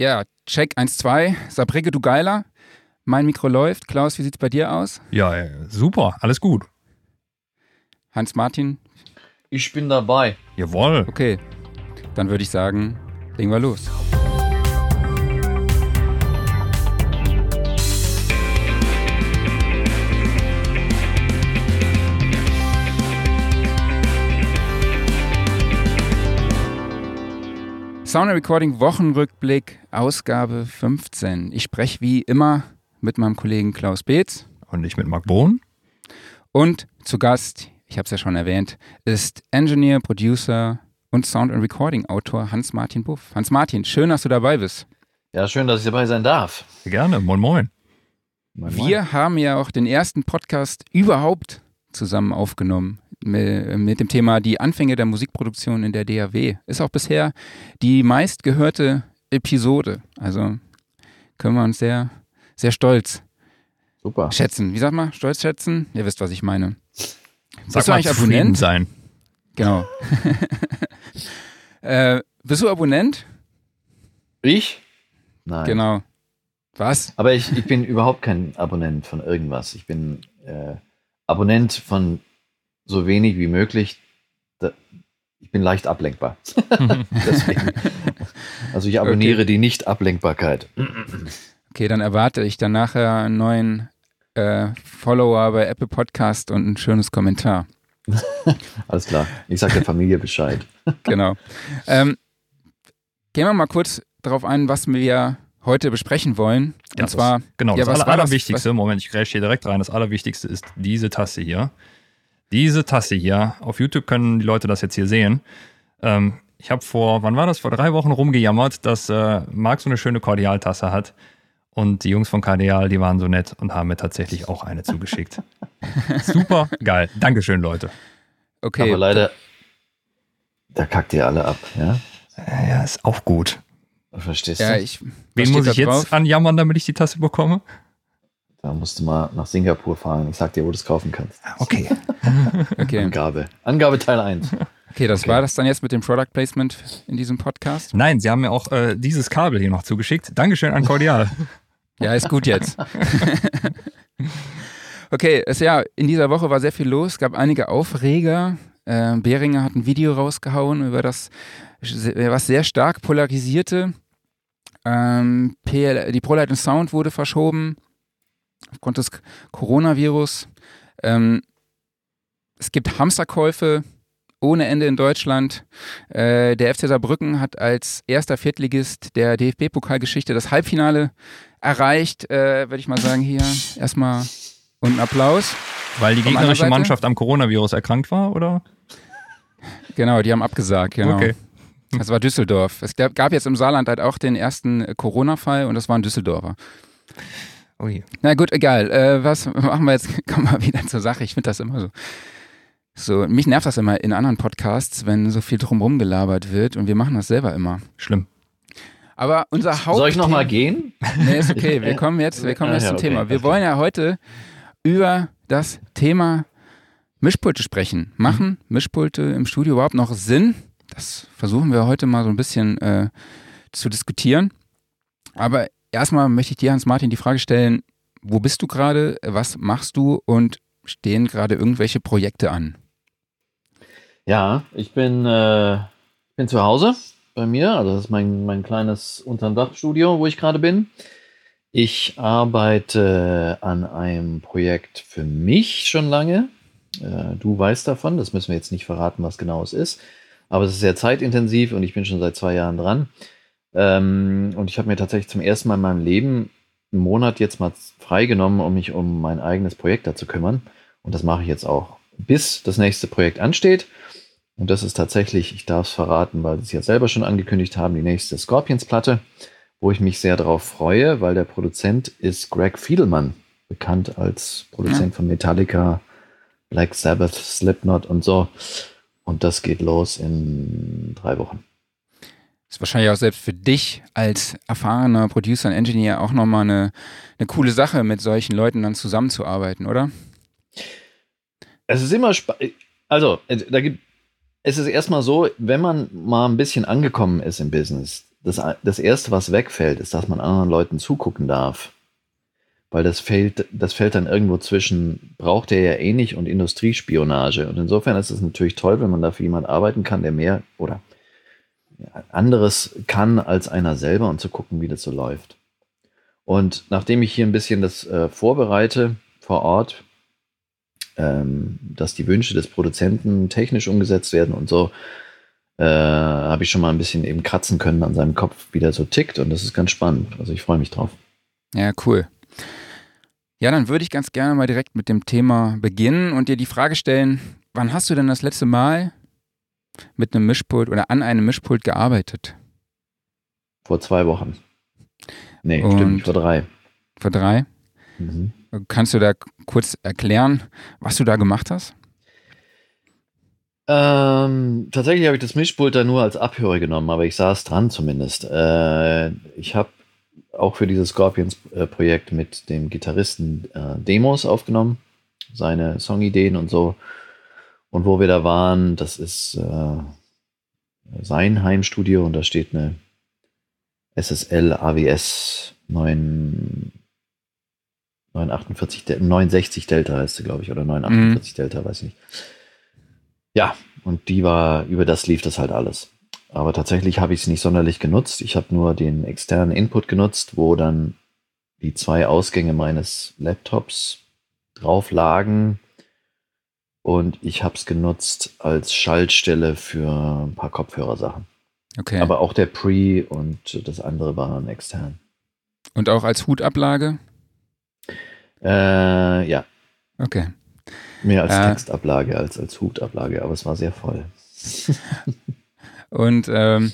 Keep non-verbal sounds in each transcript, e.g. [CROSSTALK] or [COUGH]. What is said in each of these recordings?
Ja, Check 1, 2. Sabrige, du Geiler. Mein Mikro läuft. Klaus, wie sieht's bei dir aus? Ja, äh, super, alles gut. Hans-Martin? Ich bin dabei. Jawohl. Okay, dann würde ich sagen, legen wir los. Sound Recording Wochenrückblick, Ausgabe 15. Ich spreche wie immer mit meinem Kollegen Klaus Beetz. Und ich mit Marc Bohn. Und zu Gast, ich habe es ja schon erwähnt, ist Engineer, Producer und Sound and Recording Autor Hans-Martin Buff. Hans-Martin, schön, dass du dabei bist. Ja, schön, dass ich dabei sein darf. Gerne, moin moin. moin, moin. Wir haben ja auch den ersten Podcast überhaupt zusammen aufgenommen mit dem Thema die Anfänge der Musikproduktion in der DAW. Ist auch bisher die meistgehörte Episode. Also können wir uns sehr, sehr stolz Super. schätzen. Wie sagt man? Stolz schätzen? Ihr wisst, was ich meine. Sag bist du eigentlich Abonnent? sein. Genau. [LAUGHS] äh, bist du Abonnent? Ich? Nein. Genau. Was? Aber ich, ich bin überhaupt kein Abonnent von irgendwas. Ich bin äh, Abonnent von so wenig wie möglich. ich bin leicht ablenkbar. [LAUGHS] also ich abonniere okay. die Nicht-Ablenkbarkeit. Okay, dann erwarte ich dann nachher einen neuen äh, Follower bei Apple Podcast und ein schönes Kommentar. [LAUGHS] Alles klar. Ich sage der Familie Bescheid. [LAUGHS] genau. Ähm, gehen wir mal kurz darauf ein, was wir heute besprechen wollen. Ja, und zwar, das, genau, ja, das Aller, Allerwichtigste, das, Moment, ich grätsche hier direkt rein. Das Allerwichtigste ist diese Tasse hier. Diese Tasse hier, auf YouTube können die Leute das jetzt hier sehen. Ähm, ich habe vor, wann war das? Vor drei Wochen rumgejammert, dass äh, Marc so eine schöne Kordialtasse hat. Und die Jungs von Kardial, die waren so nett und haben mir tatsächlich auch eine zugeschickt. [LAUGHS] Super geil. Dankeschön, Leute. Okay. Aber leider, da kackt ihr alle ab, ja? Ja, ist auch gut. Verstehst ja, du? Ich, Wen muss ich jetzt drauf? anjammern, damit ich die Tasse bekomme? Da musst du mal nach Singapur fahren. Ich sag dir, wo du es kaufen kannst. Okay. [LAUGHS] okay. Angabe. Angabe Teil 1. Okay, das okay. war das dann jetzt mit dem Product Placement in diesem Podcast? Nein, Sie haben mir auch äh, dieses Kabel hier noch zugeschickt. Dankeschön an Cordial. [LAUGHS] ja, ist gut jetzt. [LAUGHS] okay, es, ja, in dieser Woche war sehr viel los. Es gab einige Aufreger. Äh, Behringer hat ein Video rausgehauen über das, was sehr stark polarisierte. Ähm, PL, die ProLight Sound wurde verschoben aufgrund des Coronavirus. Ähm, es gibt Hamsterkäufe ohne Ende in Deutschland. Äh, der FC Saarbrücken hat als erster Viertligist der DFB-Pokalgeschichte das Halbfinale erreicht. Äh, Würde ich mal sagen, hier erstmal und einen Applaus. Weil die gegnerische Mannschaft am Coronavirus erkrankt war, oder? Genau, die haben abgesagt, genau. Okay. Das war Düsseldorf. Es gab jetzt im Saarland halt auch den ersten Corona-Fall und das war ein Düsseldorfer. Ui. Na gut, egal. Äh, was machen wir jetzt? [LAUGHS] Kommen wir wieder zur Sache. Ich finde das immer so. So, mich nervt das immer in anderen Podcasts, wenn so viel drumherum gelabert wird und wir machen das selber immer. Schlimm. Aber unser Haupt. Soll ich nochmal gehen? [LAUGHS] Nee, ist okay. Wir [LAUGHS] kommen jetzt, wir kommen jetzt ja, zum okay, Thema. Wir okay. wollen ja heute über das Thema Mischpulte sprechen. Machen mhm. Mischpulte im Studio überhaupt noch Sinn? Das versuchen wir heute mal so ein bisschen äh, zu diskutieren. Aber erstmal möchte ich dir, Hans-Martin, die Frage stellen, wo bist du gerade, was machst du und stehen gerade irgendwelche Projekte an? Ja, ich bin, äh, bin zu Hause bei mir, also das ist mein, mein kleines unterm Dachstudio, wo ich gerade bin. Ich arbeite an einem Projekt für mich schon lange. Äh, du weißt davon, das müssen wir jetzt nicht verraten, was genau es ist. Aber es ist sehr zeitintensiv und ich bin schon seit zwei Jahren dran. Ähm, und ich habe mir tatsächlich zum ersten Mal in meinem Leben einen Monat jetzt mal freigenommen, um mich um mein eigenes Projekt da zu kümmern. Und das mache ich jetzt auch, bis das nächste Projekt ansteht. Und das ist tatsächlich, ich darf es verraten, weil sie es ja selber schon angekündigt haben, die nächste Scorpions-Platte, wo ich mich sehr darauf freue, weil der Produzent ist Greg Fiedelmann, bekannt als Produzent ja. von Metallica, Black Sabbath, Slipknot und so. Und das geht los in drei Wochen. Ist wahrscheinlich auch selbst für dich als erfahrener Producer und Engineer auch nochmal eine, eine coole Sache, mit solchen Leuten dann zusammenzuarbeiten, oder? Es ist immer spannend. Also, äh, da gibt es ist erstmal so, wenn man mal ein bisschen angekommen ist im Business, das, das Erste, was wegfällt, ist, dass man anderen Leuten zugucken darf. Weil das fällt, das fällt dann irgendwo zwischen, braucht er ja eh nicht und Industriespionage. Und insofern ist es natürlich toll, wenn man da für jemanden arbeiten kann, der mehr oder anderes kann als einer selber und zu gucken, wie das so läuft. Und nachdem ich hier ein bisschen das äh, vorbereite vor Ort, ähm, dass die Wünsche des Produzenten technisch umgesetzt werden und so, äh, habe ich schon mal ein bisschen eben kratzen können an seinem Kopf, wie der so tickt und das ist ganz spannend. Also ich freue mich drauf. Ja, cool. Ja, dann würde ich ganz gerne mal direkt mit dem Thema beginnen und dir die Frage stellen, wann hast du denn das letzte Mal mit einem Mischpult oder an einem Mischpult gearbeitet? Vor zwei Wochen. Nee, und stimmt, vor drei. Vor drei? Mhm. Kannst du da kurz erklären, was du da gemacht hast? Ähm, tatsächlich habe ich das Mischpult da nur als Abhörer genommen, aber ich saß dran zumindest. Äh, ich habe auch für dieses Scorpions-Projekt mit dem Gitarristen äh, Demos aufgenommen, seine Songideen und so. Und wo wir da waren, das ist äh, sein Heimstudio und da steht eine SSL AWS 9, 948, 69 Delta heißt sie, glaube ich, oder 948 mhm. Delta, weiß ich nicht. Ja, und die war, über das lief das halt alles. Aber tatsächlich habe ich es nicht sonderlich genutzt. Ich habe nur den externen Input genutzt, wo dann die zwei Ausgänge meines Laptops drauf lagen. Und ich habe es genutzt als Schaltstelle für ein paar Kopfhörersachen. Okay. Aber auch der Pre und das andere waren extern. Und auch als Hutablage? Äh, ja. Okay. Mehr als äh, Textablage als als Hutablage, aber es war sehr voll. Und ähm,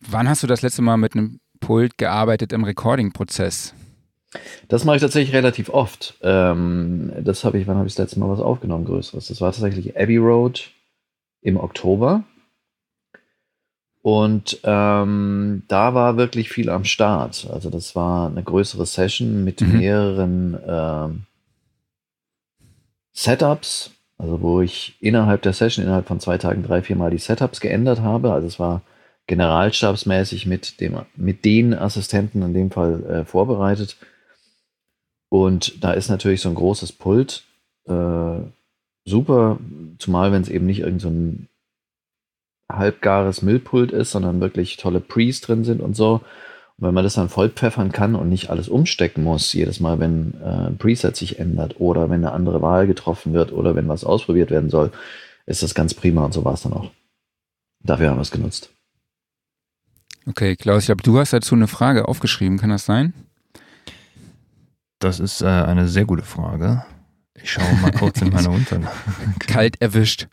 wann hast du das letzte Mal mit einem Pult gearbeitet im Recording-Prozess? Das mache ich tatsächlich relativ oft. Ähm, das habe ich, wann habe ich das letzte Mal was aufgenommen, größeres? Das war tatsächlich Abbey Road im Oktober. Und ähm, da war wirklich viel am Start. Also das war eine größere Session mit mhm. mehreren ähm, Setups, also wo ich innerhalb der Session, innerhalb von zwei Tagen drei, vier Mal die Setups geändert habe. Also es war generalstabsmäßig mit, dem, mit den Assistenten in dem Fall äh, vorbereitet. Und da ist natürlich so ein großes Pult äh, super, zumal wenn es eben nicht irgend so ein halbgares Müllpult ist, sondern wirklich tolle Pre's drin sind und so. Und wenn man das dann vollpfeffern kann und nicht alles umstecken muss, jedes Mal, wenn äh, ein Preset sich ändert oder wenn eine andere Wahl getroffen wird oder wenn was ausprobiert werden soll, ist das ganz prima und so war es dann auch. Dafür haben wir es genutzt. Okay, Klaus, ich glaube, du hast dazu eine Frage aufgeschrieben, kann das sein? Das ist äh, eine sehr gute Frage. Ich schaue mal kurz in meine [LAUGHS] Unterlagen. [LAUGHS] Kalt erwischt.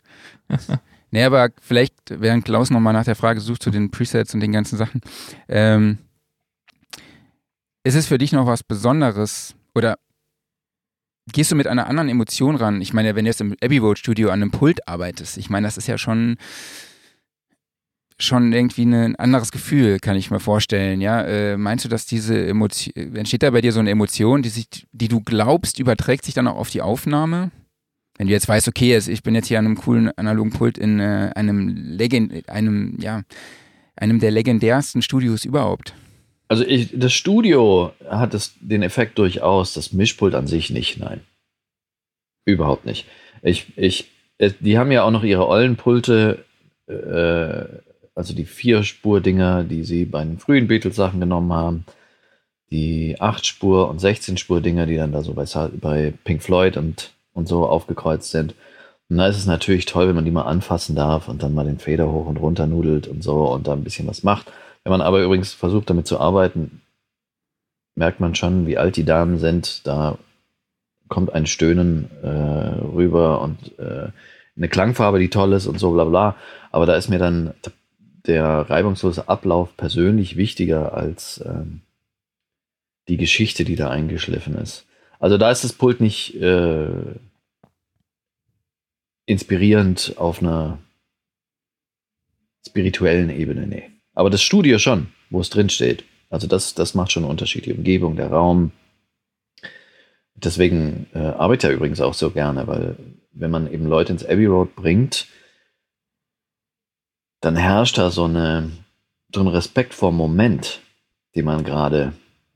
nee, aber vielleicht, während Klaus nochmal nach der Frage sucht zu den Presets und den ganzen Sachen, ähm, ist es für dich noch was Besonderes oder gehst du mit einer anderen Emotion ran? Ich meine, wenn du jetzt im Abbey Road Studio an einem Pult arbeitest, ich meine, das ist ja schon schon irgendwie ein anderes Gefühl, kann ich mir vorstellen. Ja, äh, meinst du, dass diese Emotion entsteht da bei dir so eine Emotion, die sich, die du glaubst, überträgt sich dann auch auf die Aufnahme? Wenn du jetzt weißt, okay, ich bin jetzt hier an einem coolen analogen Pult in äh, einem Legend, einem ja, einem der legendärsten Studios überhaupt. Also ich, das Studio hat es, den Effekt durchaus, das Mischpult an sich nicht, nein. Überhaupt nicht. Ich, ich, die haben ja auch noch ihre Ollenpulte, äh, also die Vier-Spur-Dinger, die sie bei den frühen Beatles-Sachen genommen haben. Die 8-Spur- und 16-Spur-Dinger, die dann da so bei, bei Pink Floyd und, und so aufgekreuzt sind. Und da ist es natürlich toll, wenn man die mal anfassen darf und dann mal den Fader hoch und runter nudelt und so und da ein bisschen was macht. Wenn man aber übrigens versucht, damit zu arbeiten, merkt man schon, wie alt die Damen sind. Da kommt ein Stöhnen äh, rüber und äh, eine Klangfarbe, die toll ist und so, bla bla. Aber da ist mir dann der reibungslose Ablauf persönlich wichtiger als ähm, die Geschichte, die da eingeschliffen ist. Also da ist das Pult nicht äh, inspirierend auf einer spirituellen Ebene, nee. Aber das Studio schon, wo es drin steht. Also das, das macht schon einen Unterschied. Die Umgebung, der Raum. Deswegen äh, arbeite ich ja übrigens auch so gerne, weil wenn man eben Leute ins Abbey Road bringt, dann herrscht da so eine so einen Respekt vor dem Moment, den man gerade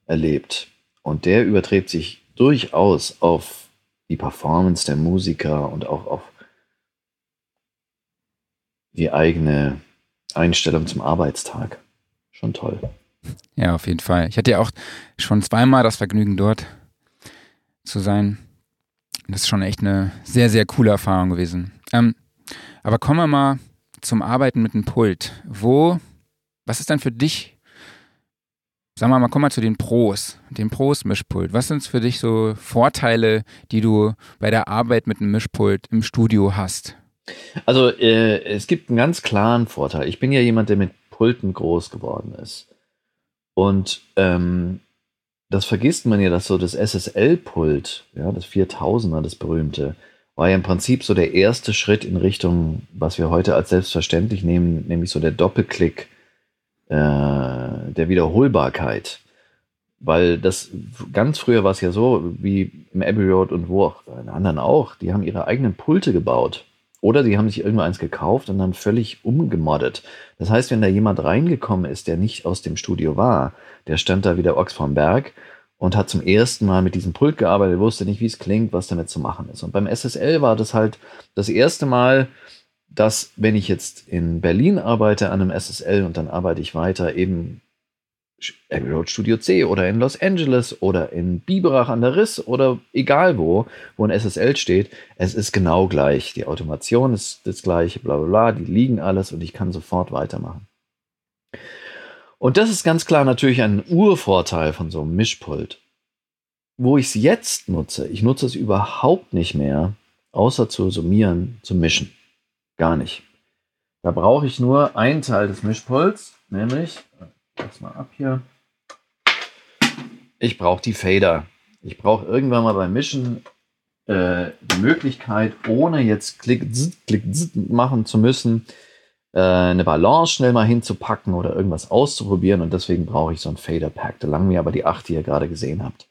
erlebt. Und der überträgt sich durchaus auf die Performance der Musiker und auch auf die eigene Einstellung zum Arbeitstag. Schon toll. Ja, auf jeden Fall. Ich hatte ja auch schon zweimal das Vergnügen, dort zu sein. Das ist schon echt eine sehr, sehr coole Erfahrung gewesen. Ähm, aber kommen wir mal zum Arbeiten mit dem Pult. Wo, was ist dann für dich, sagen wir mal, komm mal zu den Pros, dem Pros-Mischpult. Was sind für dich so Vorteile, die du bei der Arbeit mit einem Mischpult im Studio hast? Also äh, es gibt einen ganz klaren Vorteil. Ich bin ja jemand, der mit Pulten groß geworden ist. Und ähm, das vergisst man ja, dass so das SSL-Pult, ja, das 4000er, das berühmte, war ja im Prinzip so der erste Schritt in Richtung, was wir heute als selbstverständlich nehmen, nämlich so der Doppelklick äh, der Wiederholbarkeit. Weil das ganz früher war es ja so, wie im Abbey Road und wo auch in anderen auch, die haben ihre eigenen Pulte gebaut. Oder die haben sich irgendwo eins gekauft und dann völlig umgemoddet. Das heißt, wenn da jemand reingekommen ist, der nicht aus dem Studio war, der stand da wie der Ochs vom Berg und hat zum ersten Mal mit diesem Pult gearbeitet, wusste nicht, wie es klingt, was damit zu machen ist. Und beim SSL war das halt das erste Mal, dass, wenn ich jetzt in Berlin arbeite an einem SSL und dann arbeite ich weiter eben Abbey Road Studio C oder in Los Angeles oder in Biberach an der Riss oder egal wo, wo ein SSL steht, es ist genau gleich. Die Automation ist das gleiche, bla bla bla, die liegen alles und ich kann sofort weitermachen. Und das ist ganz klar natürlich ein Urvorteil von so einem Mischpult. Wo ich es jetzt nutze, ich nutze es überhaupt nicht mehr, außer zu summieren, zu mischen. Gar nicht. Da brauche ich nur einen Teil des Mischpults, nämlich das mal ab hier. Ich brauche die Fader. Ich brauche irgendwann mal beim Mischen äh, die Möglichkeit, ohne jetzt Klick, zzz, Klick zzz machen zu müssen, äh, eine Balance schnell mal hinzupacken oder irgendwas auszuprobieren. Und deswegen brauche ich so ein Fader-Pack. Da langen mir aber die acht, die ihr gerade gesehen habt.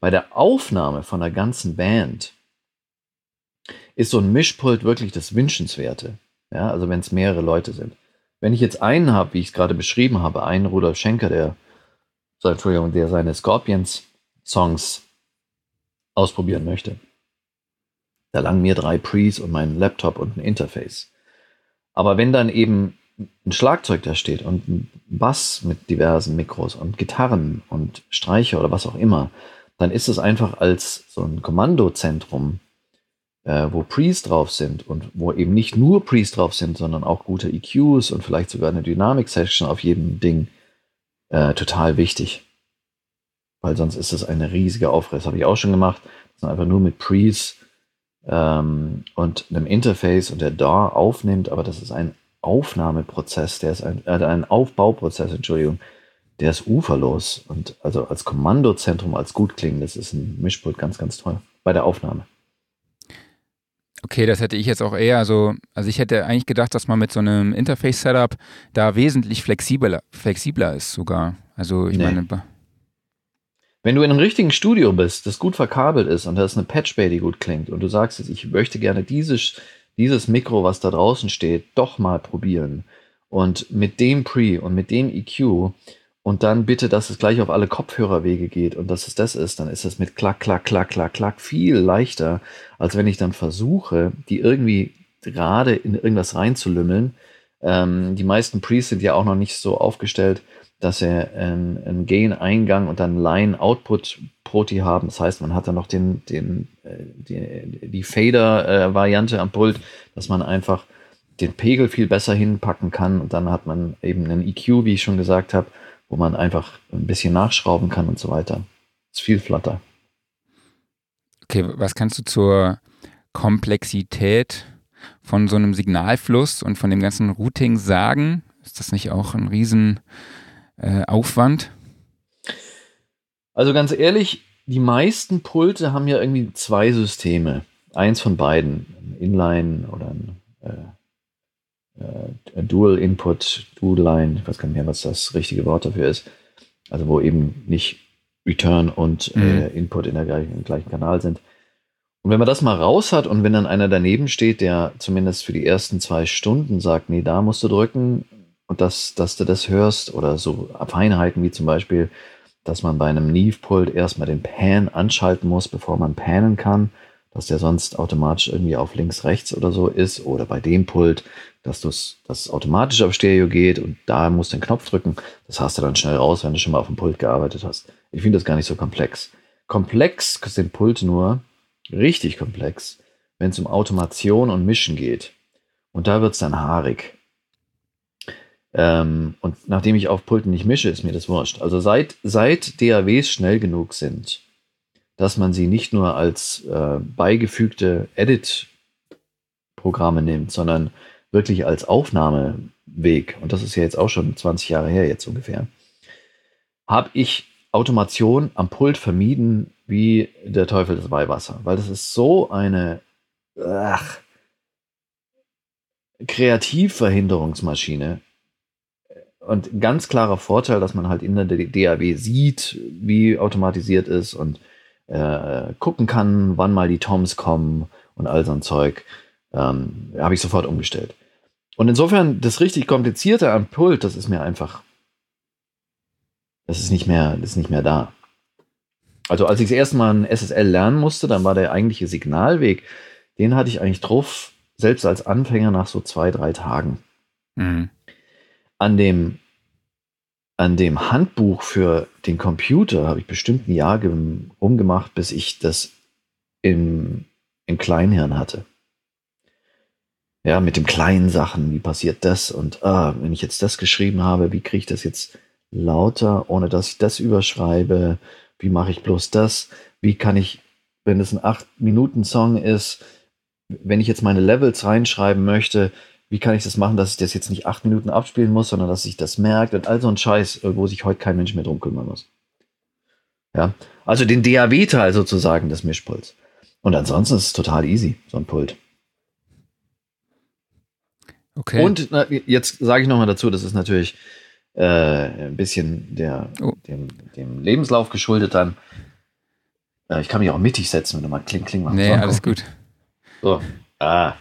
Bei der Aufnahme von der ganzen Band ist so ein Mischpult wirklich das Wünschenswerte. Ja, also wenn es mehrere Leute sind. Wenn ich jetzt einen habe, wie ich es gerade beschrieben habe, einen Rudolf Schenker, der, Entschuldigung, der seine Scorpions-Songs ausprobieren möchte, da langen mir drei Pre's und mein Laptop und ein Interface. Aber wenn dann eben ein Schlagzeug da steht und ein Bass mit diversen Mikros und Gitarren und Streicher oder was auch immer, dann ist es einfach als so ein Kommandozentrum äh, wo Pre's drauf sind und wo eben nicht nur Pre's drauf sind, sondern auch gute EQs und vielleicht sogar eine Dynamic-Session auf jedem Ding, äh, total wichtig. Weil sonst ist es eine riesige Aufriss. Habe ich auch schon gemacht. Das ist einfach nur mit Pre's ähm, und einem Interface und der DAW aufnimmt, aber das ist ein Aufnahmeprozess, der ist ein, äh, ein Aufbauprozess, Entschuldigung, der ist uferlos. Und also als Kommandozentrum, als gut klingen, das ist ein Mischpult ganz, ganz toll bei der Aufnahme. Okay, das hätte ich jetzt auch eher so, also ich hätte eigentlich gedacht, dass man mit so einem Interface-Setup da wesentlich flexibler, flexibler ist sogar. Also ich nee. meine. Wenn du in einem richtigen Studio bist, das gut verkabelt ist und da ist eine Patchbay, die gut klingt und du sagst jetzt, ich möchte gerne dieses, dieses Mikro, was da draußen steht, doch mal probieren und mit dem Pre und mit dem EQ und dann bitte, dass es gleich auf alle Kopfhörerwege geht und dass es das ist, dann ist es mit Klack, Klack, Klack, Klack, Klack viel leichter, als wenn ich dann versuche, die irgendwie gerade in irgendwas reinzulümmeln. Ähm, die meisten Pre's sind ja auch noch nicht so aufgestellt, dass sie einen, Gain-Eingang und dann Line-Output-Proti haben. Das heißt, man hat dann noch den, den, äh, die, die Fader-Variante am Pult, dass man einfach den Pegel viel besser hinpacken kann und dann hat man eben einen EQ, wie ich schon gesagt habe, wo man einfach ein bisschen nachschrauben kann und so weiter. Ist viel flatter. Okay, was kannst du zur Komplexität von so einem Signalfluss und von dem ganzen Routing sagen? Ist das nicht auch ein Riesenaufwand? Äh, also ganz ehrlich, die meisten Pulte haben ja irgendwie zwei Systeme. Eins von beiden, ein Inline oder ein äh, äh, Dual Input, Dual Line, ich weiß gar nicht mehr, was das richtige Wort dafür ist. Also wo eben nicht Return und äh, mhm. Input in der gleichen, im gleichen Kanal sind. Und wenn man das mal raus hat und wenn dann einer daneben steht, der zumindest für die ersten zwei Stunden sagt, nee, da musst du drücken, und dass, dass du das hörst oder so Feinheiten wie zum Beispiel, dass man bei einem Neve-Pult erstmal den Pan anschalten muss, bevor man pannen kann, dass der sonst automatisch irgendwie auf links, rechts oder so ist oder bei dem Pult, dass das dass es automatisch auf Stereo geht und da musst du den Knopf drücken. Das hast du dann schnell raus, wenn du schon mal auf dem Pult gearbeitet hast. Ich finde das gar nicht so komplex. Komplex sind Pulte nur, richtig komplex, wenn es um Automation und Mischen geht. Und da wird es dann haarig. Ähm, und nachdem ich auf Pulten nicht mische, ist mir das wurscht. Also seit, seit DAWs schnell genug sind, dass man sie nicht nur als äh, beigefügte Edit-Programme nimmt, sondern wirklich als Aufnahmeweg, und das ist ja jetzt auch schon 20 Jahre her jetzt ungefähr, habe ich Automation am Pult vermieden wie der Teufel das Weihwasser, weil das ist so eine ach, Kreativverhinderungsmaschine. Und ganz klarer Vorteil, dass man halt in der DAW sieht, wie automatisiert ist und äh, gucken kann, wann mal die Toms kommen und all so ein Zeug, ähm, habe ich sofort umgestellt. Und insofern, das richtig Komplizierte am Pult, das ist mir einfach, das ist nicht mehr, das ist nicht mehr da. Also als ich das erste Mal ein SSL lernen musste, dann war der eigentliche Signalweg, den hatte ich eigentlich drauf, selbst als Anfänger nach so zwei, drei Tagen. Mhm. An dem an dem Handbuch für den Computer habe ich bestimmt ein Jahr rumgemacht, bis ich das im, im Kleinhirn hatte. Ja, mit den kleinen Sachen, wie passiert das? Und ah, wenn ich jetzt das geschrieben habe, wie kriege ich das jetzt lauter, ohne dass ich das überschreibe? Wie mache ich bloß das? Wie kann ich, wenn es ein 8-Minuten-Song ist, wenn ich jetzt meine Levels reinschreiben möchte, wie kann ich das machen, dass ich das jetzt nicht acht Minuten abspielen muss, sondern dass ich das merkt und all so ein Scheiß, wo sich heute kein Mensch mehr drum kümmern muss. Ja, also den DAW-Teil sozusagen des Mischpults. Und ansonsten ist es total easy, so ein Pult. Okay. Und na, jetzt sage ich nochmal dazu, das ist natürlich äh, ein bisschen der, oh. dem, dem, Lebenslauf geschuldet dann. Äh, ich kann mich auch mittig setzen, wenn du mal kling, kling machst. Nee, so, alles gut. So. Ah.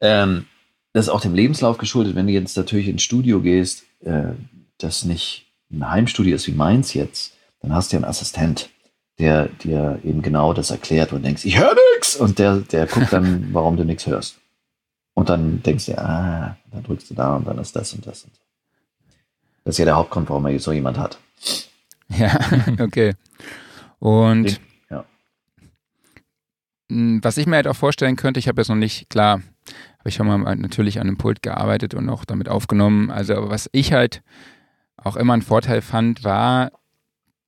Ähm, das ist auch dem Lebenslauf geschuldet, wenn du jetzt natürlich ins Studio gehst, äh, das nicht ein Heimstudio ist wie meins jetzt, dann hast du ja einen Assistent, der dir eben genau das erklärt und denkst, ich höre nichts! Und der, der guckt dann, [LAUGHS] warum du nichts hörst. Und dann denkst du, ah, dann drückst du da und dann ist das und das und so. Das ist ja der Hauptgrund, warum man so jemand hat. Ja, [LAUGHS] okay. Und ja. was ich mir halt auch vorstellen könnte, ich habe jetzt noch nicht, klar, ich mal natürlich an dem Pult gearbeitet und auch damit aufgenommen. Also was ich halt auch immer einen Vorteil fand, war,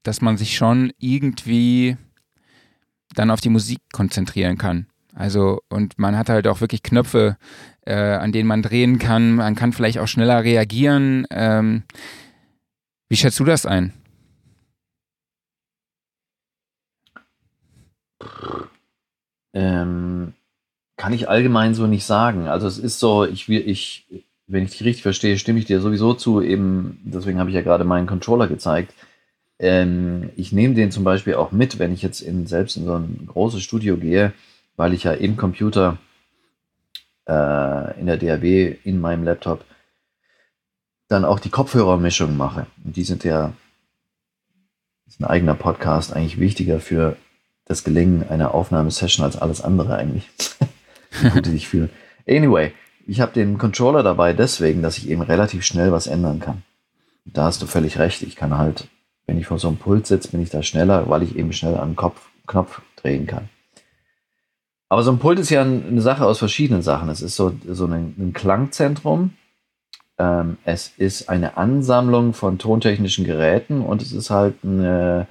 dass man sich schon irgendwie dann auf die Musik konzentrieren kann. Also, und man hat halt auch wirklich Knöpfe, äh, an denen man drehen kann. Man kann vielleicht auch schneller reagieren. Ähm, wie schätzt du das ein? Ähm, kann ich allgemein so nicht sagen. Also es ist so, ich will, ich, wenn ich dich richtig verstehe, stimme ich dir sowieso zu, eben, deswegen habe ich ja gerade meinen Controller gezeigt. Ähm, ich nehme den zum Beispiel auch mit, wenn ich jetzt in, selbst in so ein großes Studio gehe, weil ich ja im Computer äh, in der DAW in meinem Laptop dann auch die Kopfhörermischung mache. Und die sind ja, ist ein eigener Podcast eigentlich wichtiger für das Gelingen einer Aufnahmesession als alles andere eigentlich. [LAUGHS] [LAUGHS] gut die sich fühlen. Anyway, ich habe den Controller dabei deswegen, dass ich eben relativ schnell was ändern kann. Da hast du völlig recht. Ich kann halt, wenn ich vor so einem Pult sitze, bin ich da schneller, weil ich eben schnell einen Kopf, Knopf drehen kann. Aber so ein Pult ist ja eine Sache aus verschiedenen Sachen. Es ist so, so ein, ein Klangzentrum. Ähm, es ist eine Ansammlung von tontechnischen Geräten und es ist halt eine,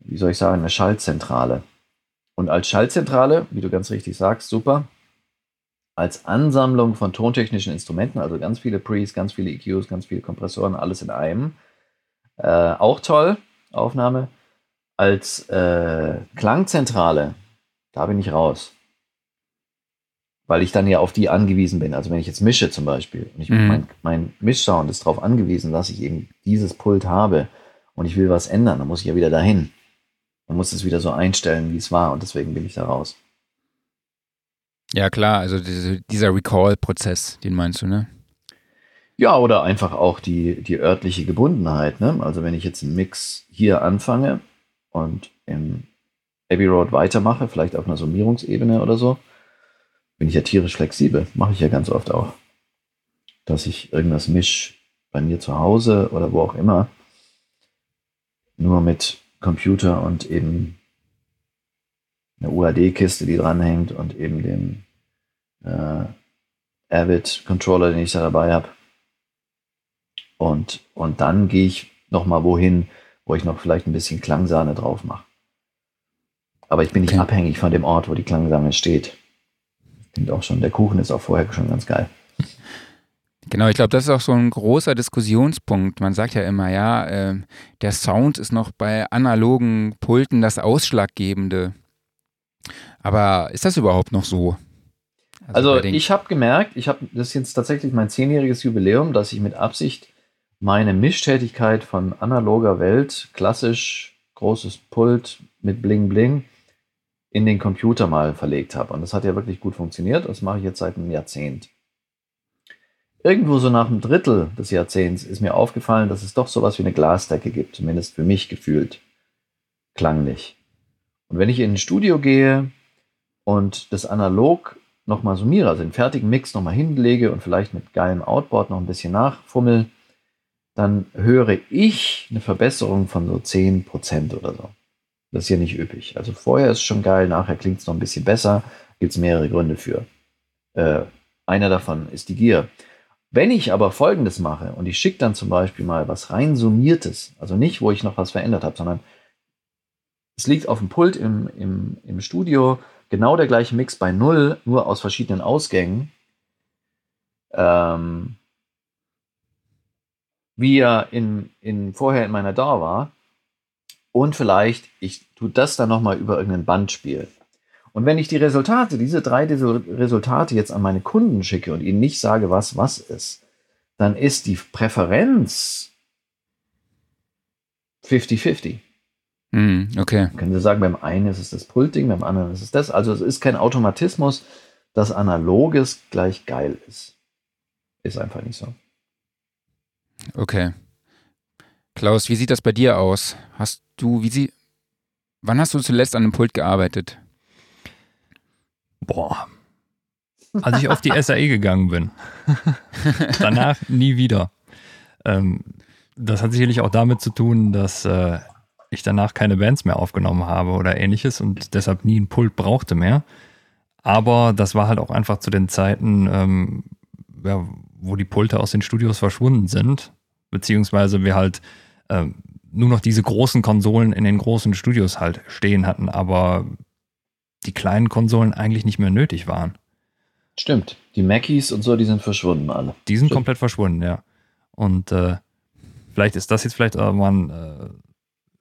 wie soll ich sagen, eine Schaltzentrale. Und als Schaltzentrale, wie du ganz richtig sagst, super, als Ansammlung von tontechnischen Instrumenten, also ganz viele Pre's, ganz viele EQs, ganz viele Kompressoren, alles in einem. Äh, auch toll, Aufnahme. Als äh, Klangzentrale, da bin ich raus. Weil ich dann ja auf die angewiesen bin. Also wenn ich jetzt mische zum Beispiel, und ich, mhm. mein, mein Mischsound ist darauf angewiesen, dass ich eben dieses Pult habe und ich will was ändern, dann muss ich ja wieder dahin. Man muss es wieder so einstellen, wie es war und deswegen bin ich da raus. Ja, klar, also diese, dieser Recall-Prozess, den meinst du, ne? Ja, oder einfach auch die, die örtliche Gebundenheit. Ne? Also wenn ich jetzt einen Mix hier anfange und im Abbey Road weitermache, vielleicht auf einer Summierungsebene oder so, bin ich ja tierisch flexibel. Mache ich ja ganz oft auch. Dass ich irgendwas misch bei mir zu Hause oder wo auch immer. Nur mit Computer und eben eine UAD-Kiste, die dranhängt und eben dem äh, Avid-Controller, den ich da dabei habe. Und, und dann gehe ich nochmal wohin, wo ich noch vielleicht ein bisschen Klangsahne drauf mache. Aber ich bin nicht okay. abhängig von dem Ort, wo die Klangsahne steht. Finde auch schon, der Kuchen ist auch vorher schon ganz geil. Genau, ich glaube, das ist auch so ein großer Diskussionspunkt. Man sagt ja immer, ja, äh, der Sound ist noch bei analogen Pulten das Ausschlaggebende. Aber ist das überhaupt noch so? Also, also ich habe gemerkt, ich habe das ist jetzt tatsächlich mein zehnjähriges Jubiläum, dass ich mit Absicht meine Mischtätigkeit von analoger Welt, klassisch großes Pult mit Bling Bling, in den Computer mal verlegt habe. Und das hat ja wirklich gut funktioniert. Das mache ich jetzt seit einem Jahrzehnt. Irgendwo so nach einem Drittel des Jahrzehnts ist mir aufgefallen, dass es doch sowas wie eine Glasdecke gibt, zumindest für mich gefühlt, klanglich. Und wenn ich in ein Studio gehe und das analog nochmal summiere, also den fertigen Mix nochmal hinlege und vielleicht mit geilem Outboard noch ein bisschen nachfummel, dann höre ich eine Verbesserung von so 10% oder so. Das ist ja nicht üppig. Also vorher ist es schon geil, nachher klingt es noch ein bisschen besser. Gibt es mehrere Gründe für. Äh, einer davon ist die Gier. Wenn ich aber folgendes mache und ich schicke dann zum Beispiel mal was rein summiertes, also nicht, wo ich noch was verändert habe, sondern es liegt auf dem Pult im, im, im Studio, genau der gleiche Mix bei Null, nur aus verschiedenen Ausgängen. Ähm, wie er in, in, vorher in meiner DAW war. Und vielleicht, ich tue das dann nochmal über irgendein Bandspiel. Und wenn ich die Resultate, diese drei Resultate jetzt an meine Kunden schicke und ihnen nicht sage, was was ist, dann ist die Präferenz 50-50. Mm, okay. Können Sie sagen, beim einen ist es das Pulting, beim anderen ist es das. Also es ist kein Automatismus, dass Analoges gleich geil ist. Ist einfach nicht so. Okay. Klaus, wie sieht das bei dir aus? Hast du, wie sie, wann hast du zuletzt an einem Pult gearbeitet? Boah. Als ich auf die SAE gegangen bin. [LAUGHS] Danach nie wieder. Ähm, das hat sicherlich auch damit zu tun, dass äh, ich danach keine Bands mehr aufgenommen habe oder ähnliches und deshalb nie ein Pult brauchte mehr. Aber das war halt auch einfach zu den Zeiten, ähm, ja, wo die Pulte aus den Studios verschwunden sind, beziehungsweise wir halt ähm, nur noch diese großen Konsolen in den großen Studios halt stehen hatten, aber die kleinen Konsolen eigentlich nicht mehr nötig waren. Stimmt. Die Mackies und so, die sind verschwunden alle. Die sind Stimmt. komplett verschwunden, ja. Und äh, vielleicht ist das jetzt vielleicht ein, äh,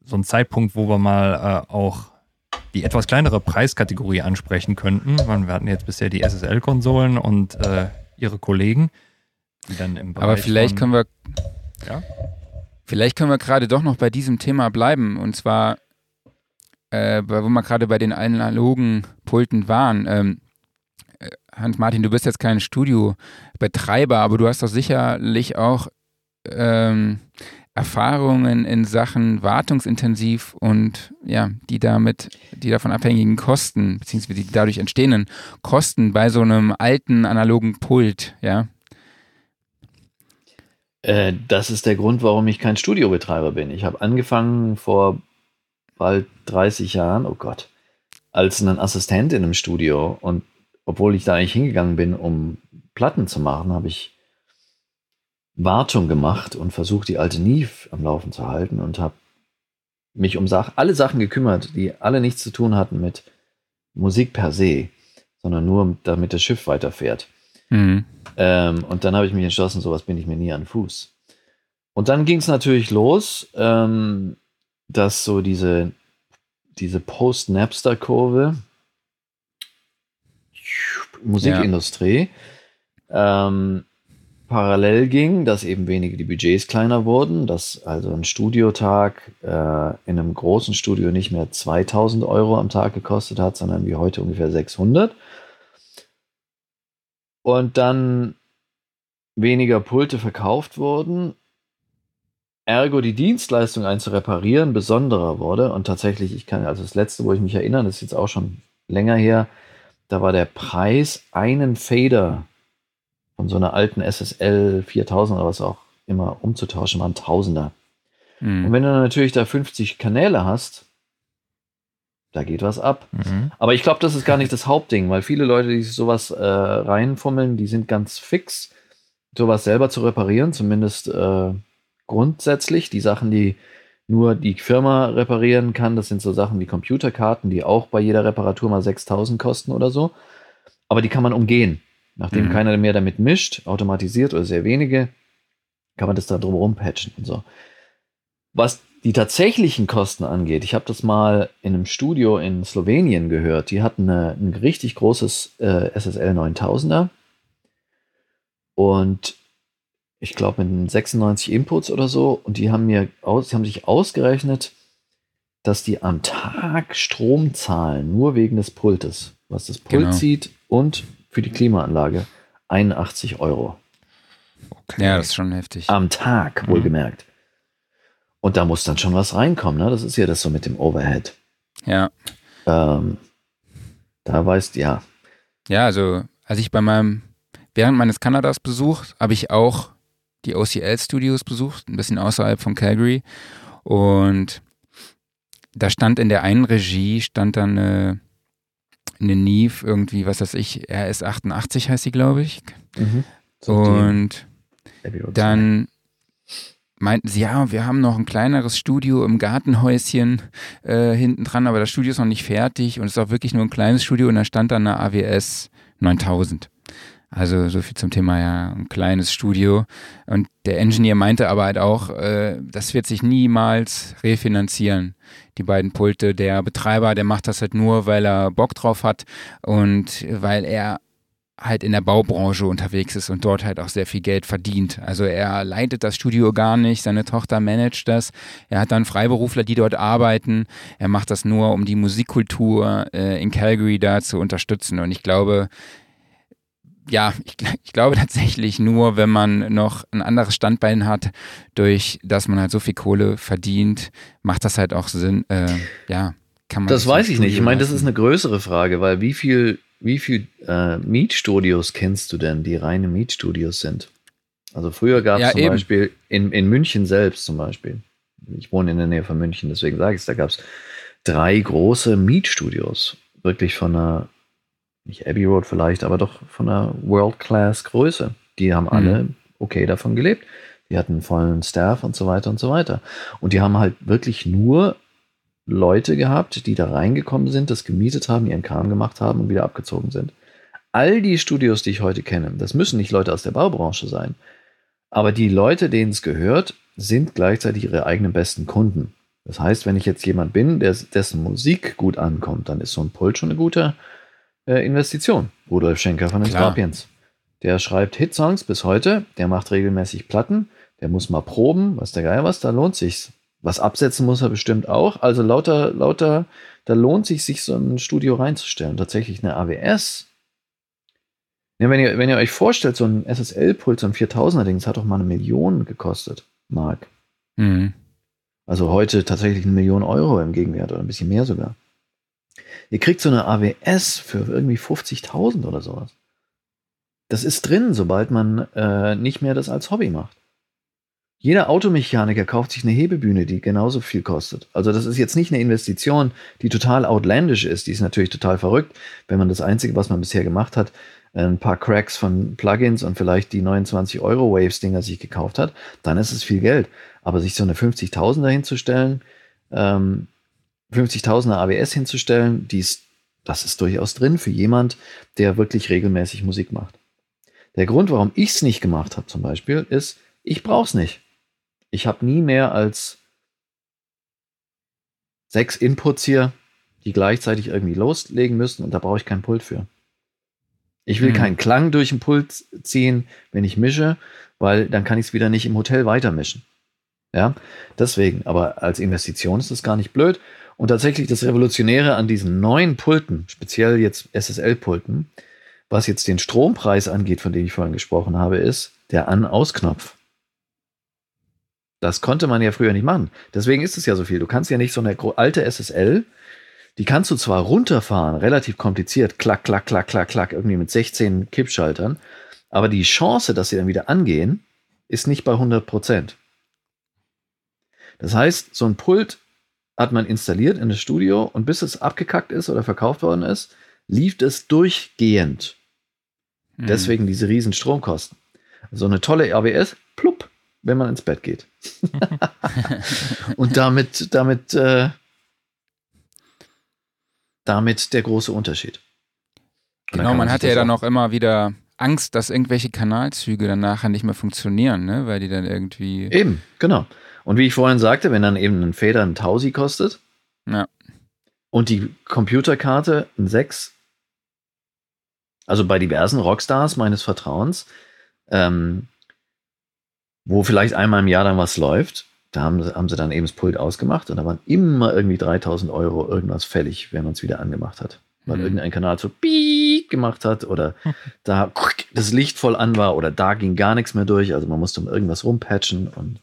so ein Zeitpunkt, wo wir mal äh, auch die etwas kleinere Preiskategorie ansprechen könnten. Wir hatten jetzt bisher die SSL-Konsolen und äh, ihre Kollegen, die dann im Bereich Aber vielleicht von, können wir. Ja? Vielleicht können wir gerade doch noch bei diesem Thema bleiben. Und zwar äh, wo wir gerade bei den analogen Pulten waren. Ähm, äh, Hans-Martin, du bist jetzt kein Studiobetreiber, aber du hast doch sicherlich auch ähm, Erfahrungen in Sachen wartungsintensiv und ja, die damit, die davon abhängigen Kosten, beziehungsweise die dadurch entstehenden Kosten bei so einem alten analogen Pult, ja? Äh, das ist der Grund, warum ich kein Studiobetreiber bin. Ich habe angefangen vor bald 30 Jahren, oh Gott, als ein Assistent in einem Studio. Und obwohl ich da eigentlich hingegangen bin, um Platten zu machen, habe ich Wartung gemacht und versucht, die alte Neve am Laufen zu halten und habe mich um Sach alle Sachen gekümmert, die alle nichts zu tun hatten mit Musik per se, sondern nur damit das Schiff weiterfährt. Mhm. Ähm, und dann habe ich mich entschlossen, sowas bin ich mir nie an Fuß. Und dann ging es natürlich los. Ähm, dass so diese, diese Post-Napster-Kurve, Musikindustrie, ja. ähm, parallel ging, dass eben wenige die Budgets kleiner wurden, dass also ein Studiotag äh, in einem großen Studio nicht mehr 2000 Euro am Tag gekostet hat, sondern wie heute ungefähr 600. Und dann weniger Pulte verkauft wurden, ergo die Dienstleistung, einen zu reparieren, besonderer wurde. Und tatsächlich, ich kann, also das letzte, wo ich mich erinnere, das ist jetzt auch schon länger her, da war der Preis, einen Fader von so einer alten SSL 4000 oder was auch immer umzutauschen, waren Tausender. Mhm. Und wenn du natürlich da 50 Kanäle hast, da geht was ab. Mhm. Aber ich glaube, das ist gar nicht das Hauptding, weil viele Leute, die sich sowas äh, reinfummeln, die sind ganz fix, sowas selber zu reparieren, zumindest äh, grundsätzlich. Die Sachen, die nur die Firma reparieren kann, das sind so Sachen wie Computerkarten, die auch bei jeder Reparatur mal 6000 kosten oder so. Aber die kann man umgehen. Nachdem mhm. keiner mehr damit mischt, automatisiert oder sehr wenige, kann man das da drumherum patchen und so. Was die tatsächlichen Kosten angeht, ich habe das mal in einem Studio in Slowenien gehört. Die hatten eine, ein richtig großes äh, SSL 9000er und ich glaube mit 96 Inputs oder so. Und die haben mir aus, die haben sich ausgerechnet, dass die am Tag Strom zahlen, nur wegen des Pultes, was das Pult genau. zieht und für die Klimaanlage 81 Euro. Okay. Ja, das ist schon heftig. Am Tag, wohlgemerkt. Mhm. Und da muss dann schon was reinkommen, ne? Das ist ja das so mit dem Overhead. Ja. Ähm, da weißt ja. Ja, also als ich bei meinem, während meines Kanadas besucht, habe ich auch die OCL-Studios besucht, ein bisschen außerhalb von Calgary. Und da stand in der einen Regie, stand dann eine, eine Neve, irgendwie, was weiß ich, RS88 heißt sie, glaube ich. Mhm. So und dann meinten sie, ja, wir haben noch ein kleineres Studio im Gartenhäuschen äh, hinten dran, aber das Studio ist noch nicht fertig und es ist auch wirklich nur ein kleines Studio und da stand dann eine AWS 9000. Also so viel zum Thema ja ein kleines Studio. Und der Engineer meinte aber halt auch, äh, das wird sich niemals refinanzieren. Die beiden Pulte. Der Betreiber, der macht das halt nur, weil er Bock drauf hat und weil er halt in der Baubranche unterwegs ist und dort halt auch sehr viel Geld verdient. Also er leitet das Studio gar nicht, seine Tochter managt das. Er hat dann Freiberufler, die dort arbeiten. Er macht das nur, um die Musikkultur äh, in Calgary da zu unterstützen. Und ich glaube, ja, ich, ich, glaube tatsächlich nur, wenn man noch ein anderes Standbein hat, durch das man halt so viel Kohle verdient, macht das halt auch Sinn. Äh, ja, kann man. Das, das weiß ich nicht. Ich meine, das ist eine größere Frage, weil wie viel wie viele äh, Mietstudios kennst du denn, die reine Mietstudios sind? Also früher gab es ja, zum eben. Beispiel in, in München selbst zum Beispiel. Ich wohne in der Nähe von München, deswegen sage ich es, da gab es drei große Mietstudios. Wirklich von einer, nicht Abbey Road vielleicht, aber doch von einer World-Class-Größe. Die haben mhm. alle okay davon gelebt. Die hatten einen vollen Staff und so weiter und so weiter. Und die haben halt wirklich nur Leute gehabt, die da reingekommen sind, das gemietet haben, ihren Kram gemacht haben und wieder abgezogen sind. All die Studios, die ich heute kenne, das müssen nicht Leute aus der Baubranche sein, aber die Leute, denen es gehört, sind gleichzeitig ihre eigenen besten Kunden. Das heißt, wenn ich jetzt jemand bin, der, dessen Musik gut ankommt, dann ist so ein Pult schon eine gute äh, Investition. Rudolf Schenker von den Scorpions. Der schreibt Hitsongs bis heute, der macht regelmäßig Platten, der muss mal proben, was der Geil was, da lohnt sich's. Was absetzen muss er bestimmt auch. Also lauter, lauter, da lohnt sich, sich so ein Studio reinzustellen. Tatsächlich eine AWS. Ja, wenn, ihr, wenn ihr euch vorstellt, so ein SSL-Pult, so ein 4000er-Ding, das hat doch mal eine Million gekostet, Mark. Mhm. Also heute tatsächlich eine Million Euro im Gegenwert oder ein bisschen mehr sogar. Ihr kriegt so eine AWS für irgendwie 50.000 oder sowas. Das ist drin, sobald man äh, nicht mehr das als Hobby macht. Jeder Automechaniker kauft sich eine Hebebühne, die genauso viel kostet. Also das ist jetzt nicht eine Investition, die total outlandish ist. Die ist natürlich total verrückt, wenn man das Einzige, was man bisher gemacht hat, ein paar Cracks von Plugins und vielleicht die 29 Euro Waves-Dinger sich gekauft hat, dann ist es viel Geld. Aber sich so eine 50.000er hinzustellen, ähm, 50.000er AWS hinzustellen, dies, das ist durchaus drin für jemand, der wirklich regelmäßig Musik macht. Der Grund, warum ich es nicht gemacht habe zum Beispiel, ist, ich brauche es nicht. Ich habe nie mehr als sechs Inputs hier, die gleichzeitig irgendwie loslegen müssen und da brauche ich keinen Pult für. Ich will mhm. keinen Klang durch den Pult ziehen, wenn ich mische, weil dann kann ich es wieder nicht im Hotel weitermischen. Ja, deswegen, aber als Investition ist das gar nicht blöd. Und tatsächlich das Revolutionäre an diesen neuen Pulten, speziell jetzt SSL-Pulten, was jetzt den Strompreis angeht, von dem ich vorhin gesprochen habe, ist, der An-Aus-Knopf. Das konnte man ja früher nicht machen. Deswegen ist es ja so viel. Du kannst ja nicht so eine alte SSL, die kannst du zwar runterfahren, relativ kompliziert, klack, klack, klack, klack, klack, irgendwie mit 16 Kippschaltern, aber die Chance, dass sie dann wieder angehen, ist nicht bei 100 Prozent. Das heißt, so ein Pult hat man installiert in das Studio und bis es abgekackt ist oder verkauft worden ist, lief es durchgehend. Hm. Deswegen diese riesen Stromkosten. So eine tolle ABS, plupp, wenn man ins Bett geht. [LAUGHS] und damit, damit, äh, damit der große Unterschied. Genau, man hatte ja dann auch immer wieder Angst, dass irgendwelche Kanalzüge dann nachher nicht mehr funktionieren, ne? weil die dann irgendwie. Eben, genau. Und wie ich vorhin sagte, wenn dann eben ein Fader ein Tausi kostet ja. und die Computerkarte ein 6, also bei diversen Rockstars meines Vertrauens, ähm, wo vielleicht einmal im Jahr dann was läuft, da haben, haben sie dann eben das Pult ausgemacht und da waren immer irgendwie 3000 Euro irgendwas fällig, wenn man es wieder angemacht hat. Weil mhm. irgendein Kanal so piep gemacht hat oder da das Licht voll an war oder da ging gar nichts mehr durch. Also man musste um irgendwas rumpatchen und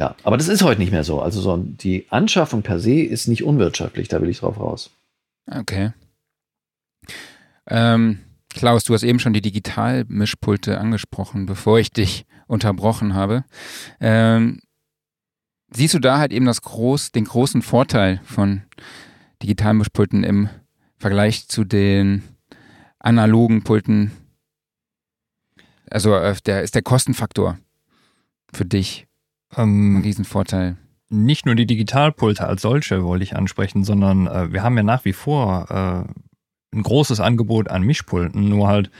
ja, aber das ist heute nicht mehr so. Also so die Anschaffung per se ist nicht unwirtschaftlich, da will ich drauf raus. Okay. Ähm, Klaus, du hast eben schon die Digitalmischpulte angesprochen, bevor ich dich unterbrochen habe. Ähm, siehst du da halt eben das groß, den großen Vorteil von Digitalmischpulten im Vergleich zu den analogen Pulten? Also äh, der ist der Kostenfaktor für dich ähm, diesen Vorteil. Nicht nur die Digitalpulte als solche wollte ich ansprechen, sondern äh, wir haben ja nach wie vor äh, ein großes Angebot an Mischpulten, nur halt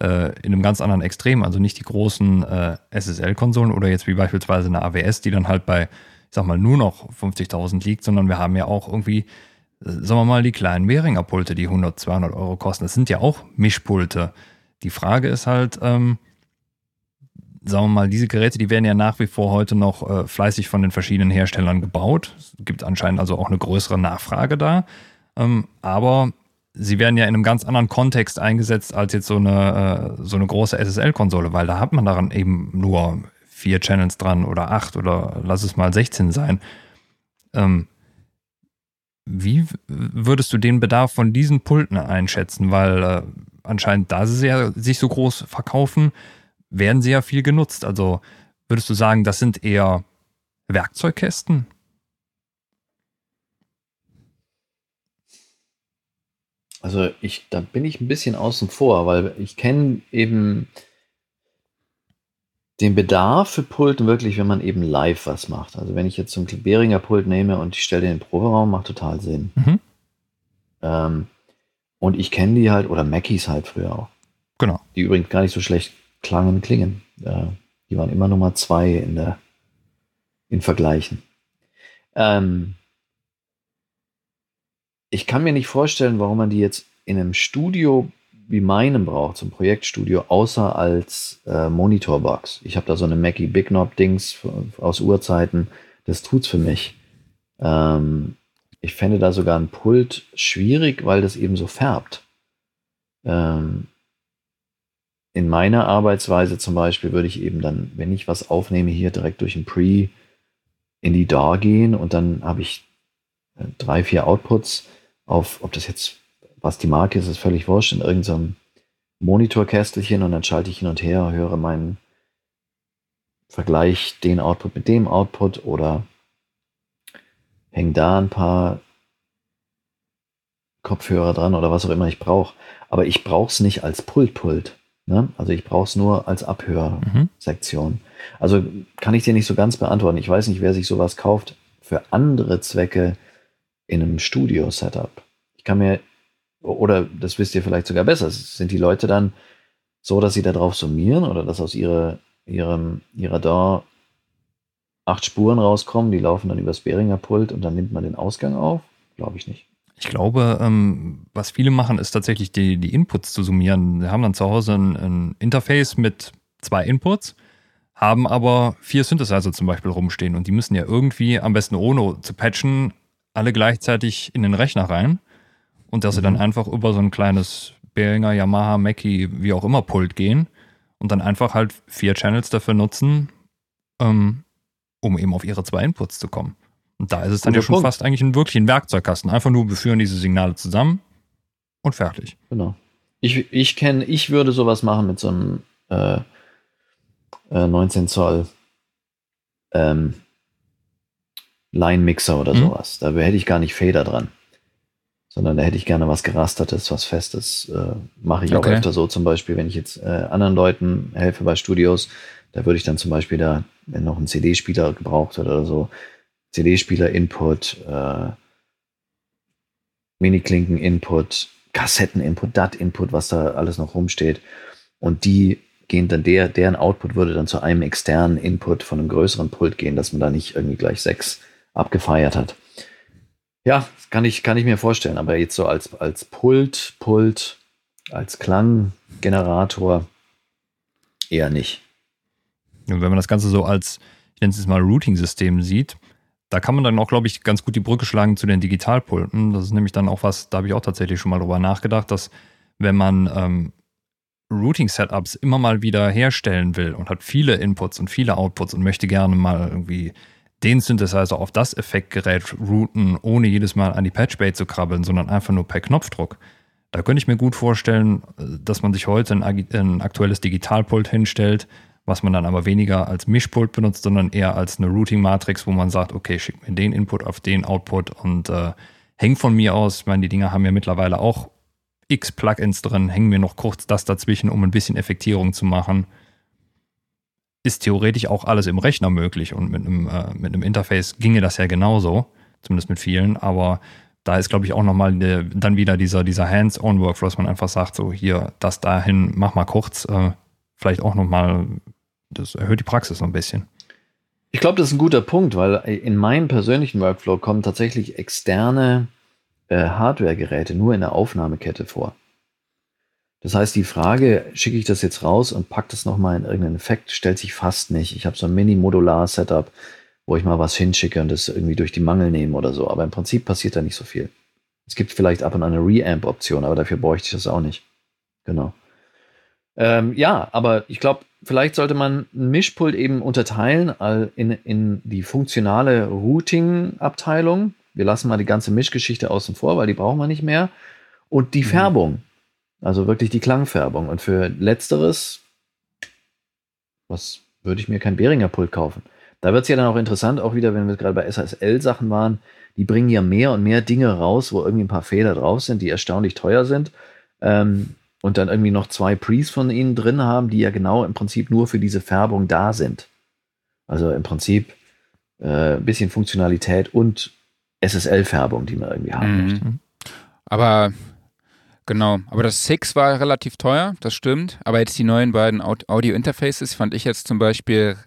äh, in einem ganz anderen Extrem. Also nicht die großen äh, SSL-Konsolen oder jetzt wie beispielsweise eine AWS, die dann halt bei, ich sag mal, nur noch 50.000 liegt, sondern wir haben ja auch irgendwie, äh, sagen wir mal, die kleinen Behringer Pulte, die 100, 200 Euro kosten. Das sind ja auch Mischpulte. Die Frage ist halt, ähm, sagen wir mal, diese Geräte, die werden ja nach wie vor heute noch äh, fleißig von den verschiedenen Herstellern gebaut. Es gibt anscheinend also auch eine größere Nachfrage da. Ähm, aber sie werden ja in einem ganz anderen Kontext eingesetzt als jetzt so eine, äh, so eine große SSL-Konsole, weil da hat man daran eben nur vier Channels dran oder acht oder lass es mal 16 sein. Ähm, wie würdest du den Bedarf von diesen Pulten einschätzen? Weil äh, anscheinend, da sie ja sich so groß verkaufen, werden sie ja viel genutzt. Also würdest du sagen, das sind eher Werkzeugkästen? Also ich, da bin ich ein bisschen außen vor, weil ich kenne eben den Bedarf für Pulten wirklich, wenn man eben live was macht. Also wenn ich jetzt so ein Beringer Pult nehme und ich stelle den in den Proberaum, macht total Sinn. Mhm. Ähm, und ich kenne die halt, oder Mackies halt früher auch. Genau. Die übrigens gar nicht so schlecht klangen klingen. Äh, die waren immer Nummer zwei in der in Vergleichen. Ähm, ich kann mir nicht vorstellen, warum man die jetzt in einem Studio wie meinem braucht, ein Projektstudio, außer als äh, Monitorbox. Ich habe da so eine Mackie Big Knob Dings aus Urzeiten. Das tut's für mich. Ähm, ich fände da sogar ein Pult schwierig, weil das eben so färbt. Ähm, in meiner Arbeitsweise zum Beispiel würde ich eben dann, wenn ich was aufnehme, hier direkt durch ein Pre in die DAW gehen und dann habe ich äh, drei, vier Outputs auf, ob das jetzt, was die Marke ist, ist völlig wurscht, in irgendeinem Monitorkästelchen und dann schalte ich hin und her, höre meinen Vergleich den Output mit dem Output oder hänge da ein paar Kopfhörer dran oder was auch immer ich brauche. Aber ich brauche es nicht als Pult-Pult. Ne? Also ich brauche es nur als Abhörsektion. Mhm. Also kann ich dir nicht so ganz beantworten. Ich weiß nicht, wer sich sowas kauft für andere Zwecke in einem Studio-Setup. Ich kann mir, oder das wisst ihr vielleicht sogar besser, sind die Leute dann so, dass sie darauf summieren oder dass aus ihre, ihrem, ihrer DAW acht Spuren rauskommen, die laufen dann übers Behringer Pult und dann nimmt man den Ausgang auf? Glaube ich nicht. Ich glaube, ähm, was viele machen, ist tatsächlich die, die Inputs zu summieren. Sie haben dann zu Hause ein, ein Interface mit zwei Inputs, haben aber vier Synthesizer zum Beispiel rumstehen und die müssen ja irgendwie, am besten ohne zu patchen, alle gleichzeitig in den Rechner rein und dass mhm. sie dann mhm. einfach über so ein kleines Behringer, Yamaha, Mackie, wie auch immer Pult gehen und dann einfach halt vier Channels dafür nutzen, ähm, um eben auf ihre zwei Inputs zu kommen. Und da ist es dann Guter ja schon Punkt. fast eigentlich ein, wirklich ein Werkzeugkasten. Einfach nur, wir führen diese Signale zusammen und fertig. Genau. Ich, ich kenne, ich würde sowas machen mit so einem äh, äh, 19 Zoll ähm, Line-Mixer oder mhm. sowas. Da hätte ich gar nicht Fader dran. Sondern da hätte ich gerne was Gerastertes, was Festes. Äh, Mache ich okay. auch öfter so, zum Beispiel, wenn ich jetzt äh, anderen Leuten helfe bei Studios, da würde ich dann zum Beispiel da, wenn noch ein CD-Spieler gebraucht wird oder so, CD-Spieler-Input, äh, Mini-Klinken-Input, Kassetten-Input, DAT-Input, was da alles noch rumsteht. Und die gehen dann, der, deren Output würde dann zu einem externen Input von einem größeren Pult gehen, dass man da nicht irgendwie gleich sechs abgefeiert hat. Ja, kann ich, kann ich mir vorstellen, aber jetzt so als, als Pult, Pult, als Klanggenerator eher nicht. Und wenn man das Ganze so als, ich nenne es jetzt mal Routing-System sieht, da kann man dann auch, glaube ich, ganz gut die Brücke schlagen zu den Digitalpulten. Das ist nämlich dann auch was, da habe ich auch tatsächlich schon mal drüber nachgedacht, dass wenn man ähm, Routing-Setups immer mal wieder herstellen will und hat viele Inputs und viele Outputs und möchte gerne mal irgendwie den Synthesizer auf das Effektgerät routen, ohne jedes Mal an die Patchbay zu krabbeln, sondern einfach nur per Knopfdruck. Da könnte ich mir gut vorstellen, dass man sich heute ein, ein aktuelles Digitalpult hinstellt, was man dann aber weniger als Mischpult benutzt, sondern eher als eine Routing-Matrix, wo man sagt, okay, schick mir den Input auf den Output und äh, häng von mir aus. Ich meine, die Dinger haben ja mittlerweile auch x Plugins drin, hängen mir noch kurz das dazwischen, um ein bisschen Effektierung zu machen. Ist theoretisch auch alles im Rechner möglich und mit einem, äh, mit einem Interface ginge das ja genauso, zumindest mit vielen, aber da ist, glaube ich, auch nochmal dann wieder dieser, dieser Hands-on-Workflow, dass man einfach sagt, so hier, das dahin, mach mal kurz, äh, vielleicht auch nochmal, das erhöht die Praxis so ein bisschen. Ich glaube, das ist ein guter Punkt, weil in meinem persönlichen Workflow kommen tatsächlich externe äh, Hardware-Geräte nur in der Aufnahmekette vor. Das heißt, die Frage, schicke ich das jetzt raus und packe das nochmal in irgendeinen Effekt, stellt sich fast nicht. Ich habe so ein Mini-Modular-Setup, wo ich mal was hinschicke und das irgendwie durch die Mangel nehme oder so. Aber im Prinzip passiert da nicht so viel. Es gibt vielleicht ab und an eine Reamp-Option, aber dafür bräuchte ich das auch nicht. Genau. Ähm, ja, aber ich glaube, vielleicht sollte man ein Mischpult eben unterteilen in, in die funktionale Routing-Abteilung wir lassen mal die ganze Mischgeschichte außen vor, weil die brauchen wir nicht mehr. Und die mhm. Färbung, also wirklich die Klangfärbung. Und für letzteres, was würde ich mir kein Behringer Pult kaufen? Da wird es ja dann auch interessant, auch wieder, wenn wir gerade bei SSL-Sachen waren, die bringen ja mehr und mehr Dinge raus, wo irgendwie ein paar Fehler drauf sind, die erstaunlich teuer sind. Ähm, und dann irgendwie noch zwei Pre's von ihnen drin haben, die ja genau im Prinzip nur für diese Färbung da sind. Also im Prinzip äh, ein bisschen Funktionalität und SSL-Färbung, die man irgendwie haben mhm. möchte. Aber genau, aber das Six war relativ teuer, das stimmt. Aber jetzt die neuen beiden Audio-Interfaces fand ich jetzt zum Beispiel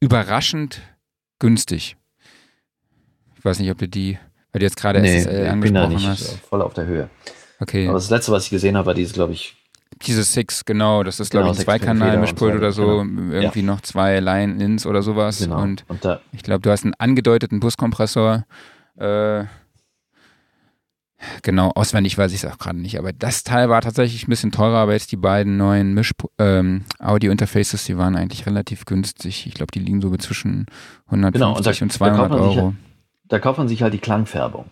überraschend günstig. Ich weiß nicht, ob du die, weil du jetzt gerade nee, SSL angesprochen bin da nicht hast. Voll auf der Höhe. Okay. Aber das letzte, was ich gesehen habe, war dieses, glaube ich, dieses Six, genau, das ist, glaube genau, ich, ein Zweikanal-Mischpult oder so, genau. irgendwie ja. noch zwei Line-Ins oder sowas. Genau. Und, und ich glaube, du hast einen angedeuteten Buskompressor äh, genau, auswendig weiß ich es auch gerade nicht. Aber das Teil war tatsächlich ein bisschen teurer, aber jetzt die beiden neuen ähm, Audio-Interfaces, die waren eigentlich relativ günstig. Ich glaube, die liegen so zwischen 150 genau, und, da, und 200 Euro. Halt, da kauft man sich halt die Klangfärbung.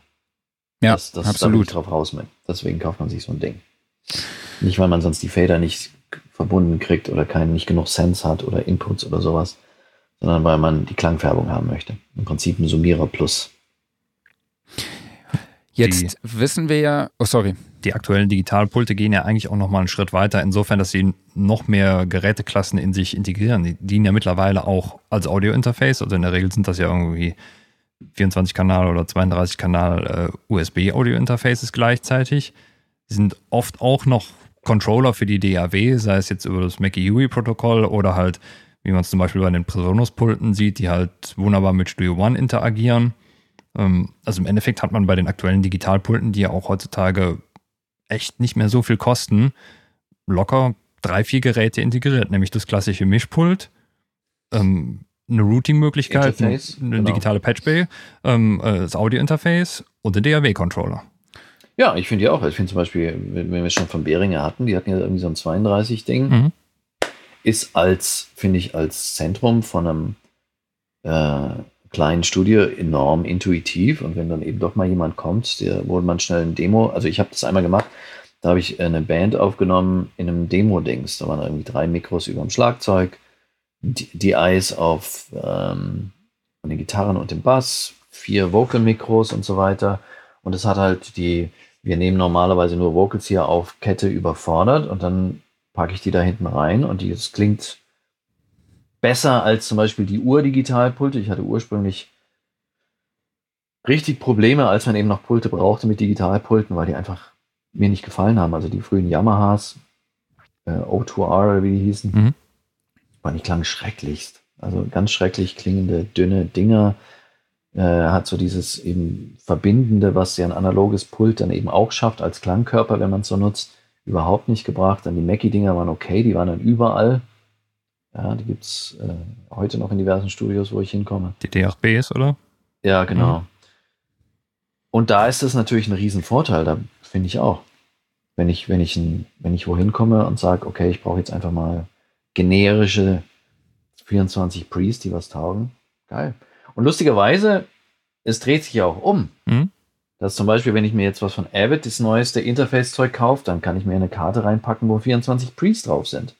Ja, das, das absolut. Da drauf raus mit. Deswegen kauft man sich so ein Ding. Nicht, weil man sonst die Fader nicht verbunden kriegt oder keinen nicht genug Sense hat oder Inputs oder sowas, sondern weil man die Klangfärbung haben möchte. Im Prinzip ein Summierer Plus. Jetzt die, wissen wir ja, oh sorry. Die aktuellen Digitalpulte gehen ja eigentlich auch nochmal einen Schritt weiter, insofern, dass sie noch mehr Geräteklassen in sich integrieren. Die dienen ja mittlerweile auch als Audio-Interface, also in der Regel sind das ja irgendwie 24-Kanal oder 32-Kanal äh, USB-Audio-Interfaces gleichzeitig. Sind oft auch noch Controller für die DAW, sei es jetzt über das Mackie-UI-Protokoll oder halt, wie man es zum Beispiel bei den Presonus-Pulten sieht, die halt wunderbar mit Studio One interagieren. Ähm, also im Endeffekt hat man bei den aktuellen Digitalpulten, die ja auch heutzutage echt nicht mehr so viel kosten, locker drei, vier Geräte integriert, nämlich das klassische Mischpult, ähm, eine Routing-Möglichkeit, eine genau. digitale Patchbay, ähm, äh, das Audio-Interface und den DAW-Controller. Ja, ich finde ja auch. Ich finde zum Beispiel, wenn wir es schon von Behringer hatten, die hatten ja irgendwie so ein 32-Ding. Mhm. ist als, finde ich, als Zentrum von einem äh, kleinen Studio enorm intuitiv. Und wenn dann eben doch mal jemand kommt, der, wo man schnell ein Demo, also ich habe das einmal gemacht, da habe ich eine Band aufgenommen in einem Demo-Dings. Da waren irgendwie drei Mikros über dem Schlagzeug, die, die Eyes auf ähm, den Gitarren und dem Bass, vier Vocal-Mikros und so weiter. Und es hat halt die, wir nehmen normalerweise nur Vocals hier auf Kette überfordert und dann packe ich die da hinten rein und die, das klingt besser als zum Beispiel die Ur-Digitalpulte. Ich hatte ursprünglich richtig Probleme, als man eben noch Pulte brauchte mit Digitalpulten, weil die einfach mir nicht gefallen haben. Also die frühen Yamahas, äh, O2R, wie die hießen, mhm. waren die klangen schrecklichst. Also ganz schrecklich klingende, dünne Dinger. Äh, hat so dieses eben Verbindende, was ja ein analoges Pult dann eben auch schafft als Klangkörper, wenn man es so nutzt, überhaupt nicht gebracht. Dann die Mackie-Dinger waren okay, die waren dann überall. Ja, die gibt es äh, heute noch in diversen Studios, wo ich hinkomme. Die DHBs, oder? Ja, genau. Mhm. Und da ist das natürlich ein Riesenvorteil, da finde ich auch. Wenn ich, wenn ich, ein, wenn ich wohin komme und sage, okay, ich brauche jetzt einfach mal generische 24 Pre's, die was taugen, geil. Und lustigerweise, es dreht sich ja auch um. Mhm. Dass zum Beispiel, wenn ich mir jetzt was von Avid, das neueste Interface-Zeug kaufe, dann kann ich mir eine Karte reinpacken, wo 24 Pre's drauf sind.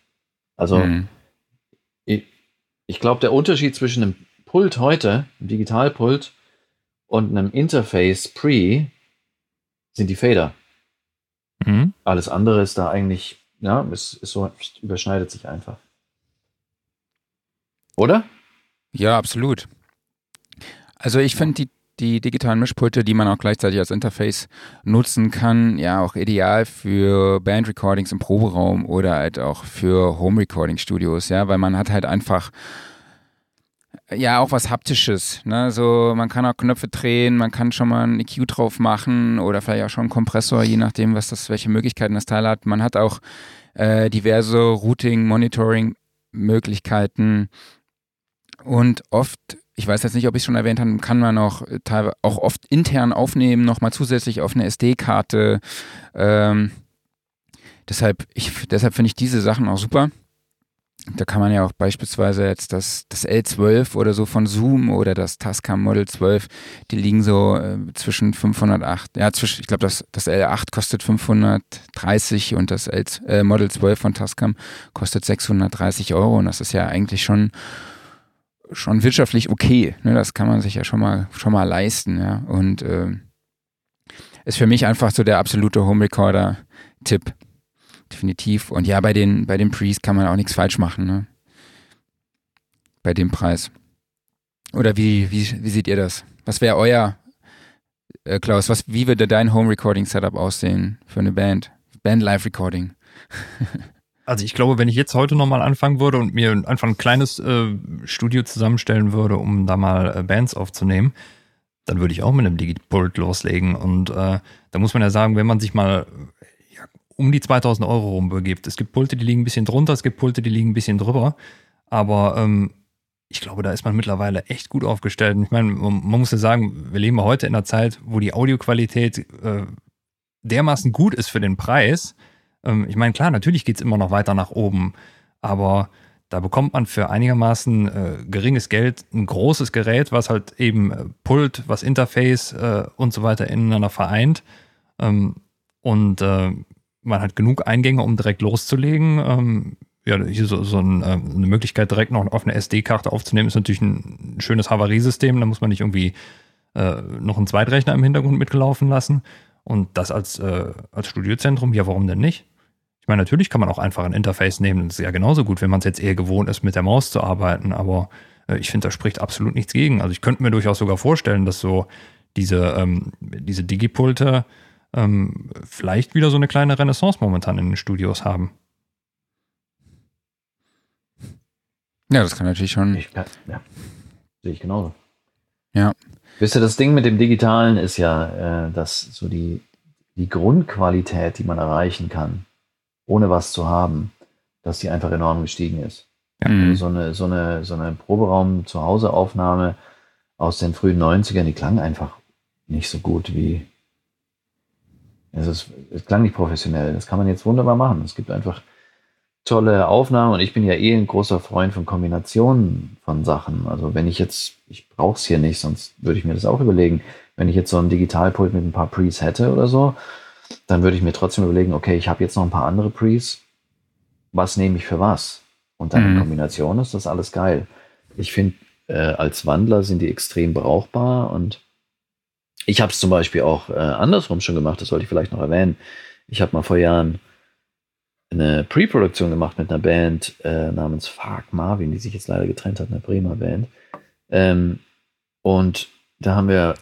Also mhm ich glaube, der Unterschied zwischen einem Pult heute, einem Digitalpult und einem Interface Pre sind die Fader. Mhm. Alles andere ist da eigentlich, ja, es, es so, überschneidet sich einfach. Oder? Ja, absolut. Also ich finde die, die digitalen Mischpulte, die man auch gleichzeitig als Interface nutzen kann, ja auch ideal für Band-Recordings im Proberaum oder halt auch für Home-Recording-Studios, ja, weil man hat halt einfach ja auch was Haptisches. Ne? So, man kann auch Knöpfe drehen, man kann schon mal ein EQ drauf machen oder vielleicht auch schon einen Kompressor, je nachdem, was das, welche Möglichkeiten das Teil hat. Man hat auch äh, diverse Routing, Monitoring-Möglichkeiten und oft, ich weiß jetzt nicht, ob ich es schon erwähnt habe, kann man auch, teilweise auch oft intern aufnehmen, nochmal zusätzlich auf eine SD-Karte. Ähm, deshalb, deshalb finde ich diese Sachen auch super. Da kann man ja auch beispielsweise jetzt das, das L12 oder so von Zoom oder das Tascam Model 12, die liegen so äh, zwischen 508, ja, zwischen, ich glaube, das, das L8 kostet 530 und das L, äh, Model 12 von Tascam kostet 630 Euro und das ist ja eigentlich schon, schon wirtschaftlich okay. Ne? Das kann man sich ja schon mal, schon mal leisten, ja. Und äh, ist für mich einfach so der absolute Home Recorder-Tipp definitiv. Und ja, bei den, bei den Prees kann man auch nichts falsch machen, ne? Bei dem Preis. Oder wie, wie, wie seht ihr das? Was wäre euer, äh, Klaus, was, wie würde dein Home Recording Setup aussehen für eine Band? Band Live Recording. [LAUGHS] also ich glaube, wenn ich jetzt heute nochmal anfangen würde und mir einfach ein kleines äh, Studio zusammenstellen würde, um da mal äh, Bands aufzunehmen, dann würde ich auch mit einem Digipult loslegen. Und äh, da muss man ja sagen, wenn man sich mal um die 2000 Euro rumbegibt. Es gibt Pulte, die liegen ein bisschen drunter, es gibt Pulte, die liegen ein bisschen drüber. Aber ähm, ich glaube, da ist man mittlerweile echt gut aufgestellt. ich meine, man, man, muss ja sagen, wir leben heute in einer Zeit, wo die Audioqualität äh, dermaßen gut ist für den Preis. Ähm, ich meine, klar, natürlich geht es immer noch weiter nach oben, aber da bekommt man für einigermaßen äh, geringes Geld ein großes Gerät, was halt eben äh, Pult, was Interface äh, und so weiter ineinander vereint. Ähm, und äh, man hat genug Eingänge, um direkt loszulegen. Ähm, ja, hier so, so ein, äh, eine Möglichkeit, direkt noch auf eine SD-Karte aufzunehmen, ist natürlich ein schönes Havariesystem. Da muss man nicht irgendwie äh, noch einen Zweitrechner im Hintergrund mitgelaufen lassen. Und das als, als Studiozentrum, ja, warum denn nicht? Ich meine, natürlich kann man auch einfach ein Interface nehmen. Das ist ja genauso gut, wenn man es jetzt eher gewohnt ist, mit der Maus zu arbeiten. Aber äh, ich finde, da spricht absolut nichts gegen. Also ich könnte mir durchaus sogar vorstellen, dass so diese, ähm, diese Digipulte ähm, vielleicht wieder so eine kleine Renaissance momentan in den Studios haben. Ja, das kann natürlich schon. Ich, ja, sehe ich genauso. Ja. Wisst ihr, das Ding mit dem Digitalen ist ja, äh, dass so die, die Grundqualität, die man erreichen kann, ohne was zu haben, dass die einfach enorm gestiegen ist. Mhm. So eine, so eine, so eine Proberaum-Zuhause-Aufnahme aus den frühen 90ern, die klang einfach nicht so gut wie, es, ist, es klang nicht professionell. Das kann man jetzt wunderbar machen. Es gibt einfach tolle Aufnahmen und ich bin ja eh ein großer Freund von Kombinationen von Sachen. Also wenn ich jetzt, ich brauche es hier nicht, sonst würde ich mir das auch überlegen. Wenn ich jetzt so ein Digitalpult mit ein paar Pre's hätte oder so, dann würde ich mir trotzdem überlegen, okay, ich habe jetzt noch ein paar andere Pre's. Was nehme ich für was? Und dann mhm. in Kombination ist das alles geil. Ich finde, äh, als Wandler sind die extrem brauchbar und ich habe es zum Beispiel auch äh, andersrum schon gemacht, das sollte ich vielleicht noch erwähnen. Ich habe mal vor Jahren eine Pre-Produktion gemacht mit einer Band äh, namens Fuck Marvin, die sich jetzt leider getrennt hat, eine Bremer Band. Ähm, und da haben wir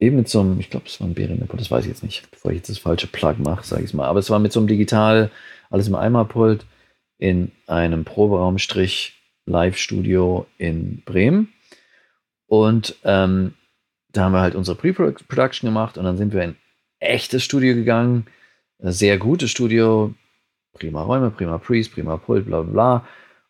eben mit so einem, ich glaube, es war ein Behringer das weiß ich jetzt nicht, bevor ich jetzt das falsche Plug mache, sage ich mal. Aber es war mit so einem Digital, alles im Eimerpult in einem Proberaumstrich Live-Studio in Bremen. Und ähm, da haben wir halt unsere Pre-Production gemacht und dann sind wir in echtes Studio gegangen sehr gutes Studio, prima Räume, prima Priest, prima Pult, bla bla bla.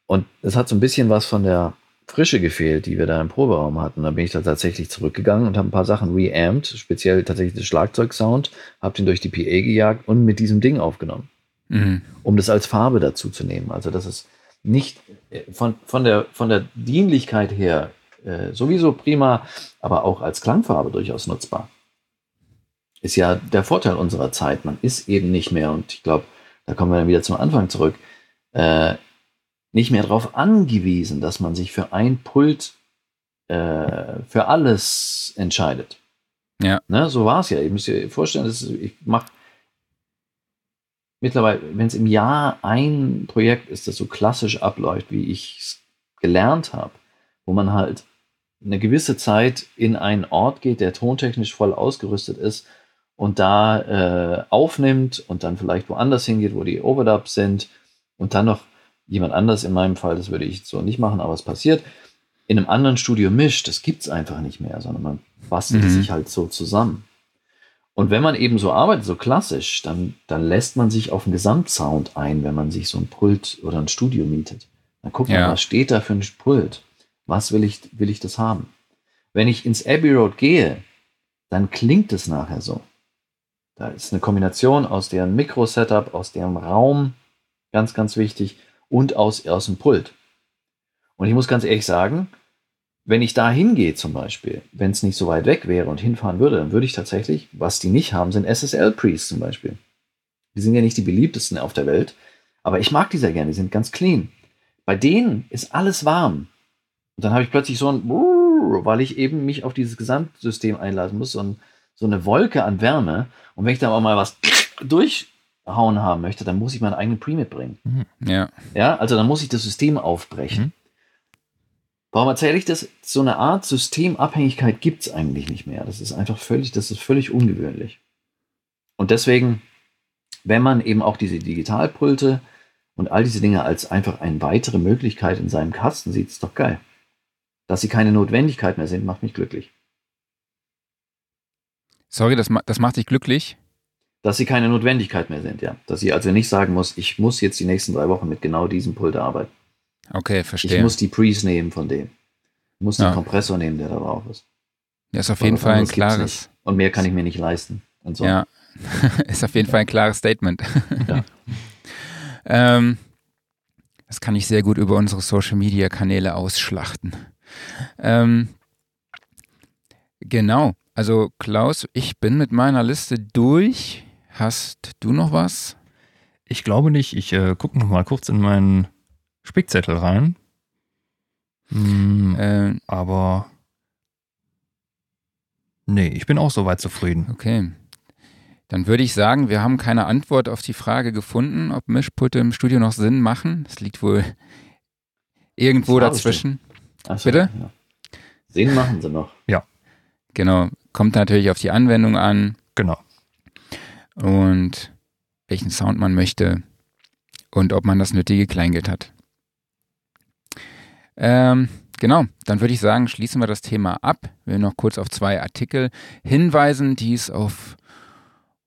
Und es hat so ein bisschen was von der Frische gefehlt, die wir da im Proberaum hatten. Da bin ich da tatsächlich zurückgegangen und habe ein paar Sachen reamped, speziell tatsächlich den Schlagzeugsound, habe den durch die PA gejagt und mit diesem Ding aufgenommen, mhm. um das als Farbe dazu zu nehmen. Also das ist nicht äh, von, von, der, von der Dienlichkeit her äh, sowieso prima, aber auch als Klangfarbe durchaus nutzbar ist ja der Vorteil unserer Zeit. Man ist eben nicht mehr, und ich glaube, da kommen wir dann wieder zum Anfang zurück, äh, nicht mehr darauf angewiesen, dass man sich für ein Pult äh, für alles entscheidet. Ja. Ne, so war es ja. Ihr müsst euch vorstellen, dass ich mache mittlerweile, wenn es im Jahr ein Projekt ist, das so klassisch abläuft, wie ich es gelernt habe, wo man halt eine gewisse Zeit in einen Ort geht, der tontechnisch voll ausgerüstet ist und da äh, aufnimmt und dann vielleicht woanders hingeht, wo die Overdubs sind und dann noch jemand anders, in meinem Fall, das würde ich so nicht machen, aber es passiert, in einem anderen Studio mischt, das gibt es einfach nicht mehr, sondern man bastelt mhm. sich halt so zusammen. Und wenn man eben so arbeitet, so klassisch, dann, dann lässt man sich auf einen Gesamtsound ein, wenn man sich so ein Pult oder ein Studio mietet. Dann guckt ja. man, was steht da für ein Pult? Was will ich, will ich das haben? Wenn ich ins Abbey Road gehe, dann klingt es nachher so. Da ist eine Kombination aus deren Mikro-Setup, aus deren Raum, ganz, ganz wichtig, und aus, aus dem Pult. Und ich muss ganz ehrlich sagen, wenn ich da hingehe zum Beispiel, wenn es nicht so weit weg wäre und hinfahren würde, dann würde ich tatsächlich, was die nicht haben, sind SSL-Pre's zum Beispiel. Die sind ja nicht die beliebtesten auf der Welt, aber ich mag die sehr gerne, die sind ganz clean. Bei denen ist alles warm. Und dann habe ich plötzlich so ein, weil ich eben mich auf dieses Gesamtsystem einlassen muss, so ein so eine Wolke an Wärme. Und wenn ich da mal was durchhauen haben möchte, dann muss ich meinen eigenen Pre mitbringen. Mhm. Ja. Ja, also dann muss ich das System aufbrechen. Mhm. Warum erzähle ich das? So eine Art Systemabhängigkeit gibt es eigentlich nicht mehr. Das ist einfach völlig, das ist völlig ungewöhnlich. Und deswegen, wenn man eben auch diese Digitalpulte und all diese Dinge als einfach eine weitere Möglichkeit in seinem Kasten sieht, ist doch geil. Dass sie keine Notwendigkeit mehr sind, macht mich glücklich. Sorry, das, das macht dich glücklich? Dass sie keine Notwendigkeit mehr sind, ja. Dass sie also nicht sagen muss, ich muss jetzt die nächsten drei Wochen mit genau diesem Pult arbeiten. Okay, verstehe. Ich muss die Pre's nehmen von dem. Ich muss ja. den Kompressor nehmen, der da drauf ist. Ja, ist auf jeden Fall ein klares. Und mehr kann ich mir nicht leisten. So. Ja, [LAUGHS] ist auf jeden Fall ein klares Statement. Ja. [LAUGHS] ähm, das kann ich sehr gut über unsere Social Media Kanäle ausschlachten. Ähm, genau. Also Klaus, ich bin mit meiner Liste durch. Hast du noch was? Ich glaube nicht. Ich äh, gucke noch mal kurz in meinen Spickzettel rein. Hm, äh, aber nee, ich bin auch soweit zufrieden. Okay. Dann würde ich sagen, wir haben keine Antwort auf die Frage gefunden, ob Mischpulte im Studio noch Sinn machen. Das liegt wohl irgendwo dazwischen. Achso, Bitte? Ja. Sinn machen sie noch. Ja. Genau. Kommt natürlich auf die Anwendung an. Genau. Und welchen Sound man möchte und ob man das nötige Kleingeld hat. Ähm, genau, dann würde ich sagen, schließen wir das Thema ab. Wir noch kurz auf zwei Artikel hinweisen, die es auf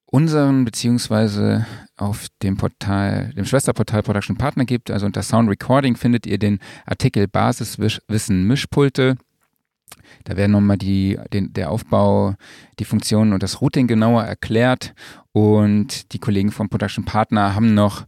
unseren beziehungsweise auf dem Portal, dem Schwesterportal Production Partner gibt. Also unter Sound Recording findet ihr den Artikel Basiswissen Mischpulte. Da werden nochmal die, den, der Aufbau, die Funktionen und das Routing genauer erklärt. Und die Kollegen vom Production Partner haben noch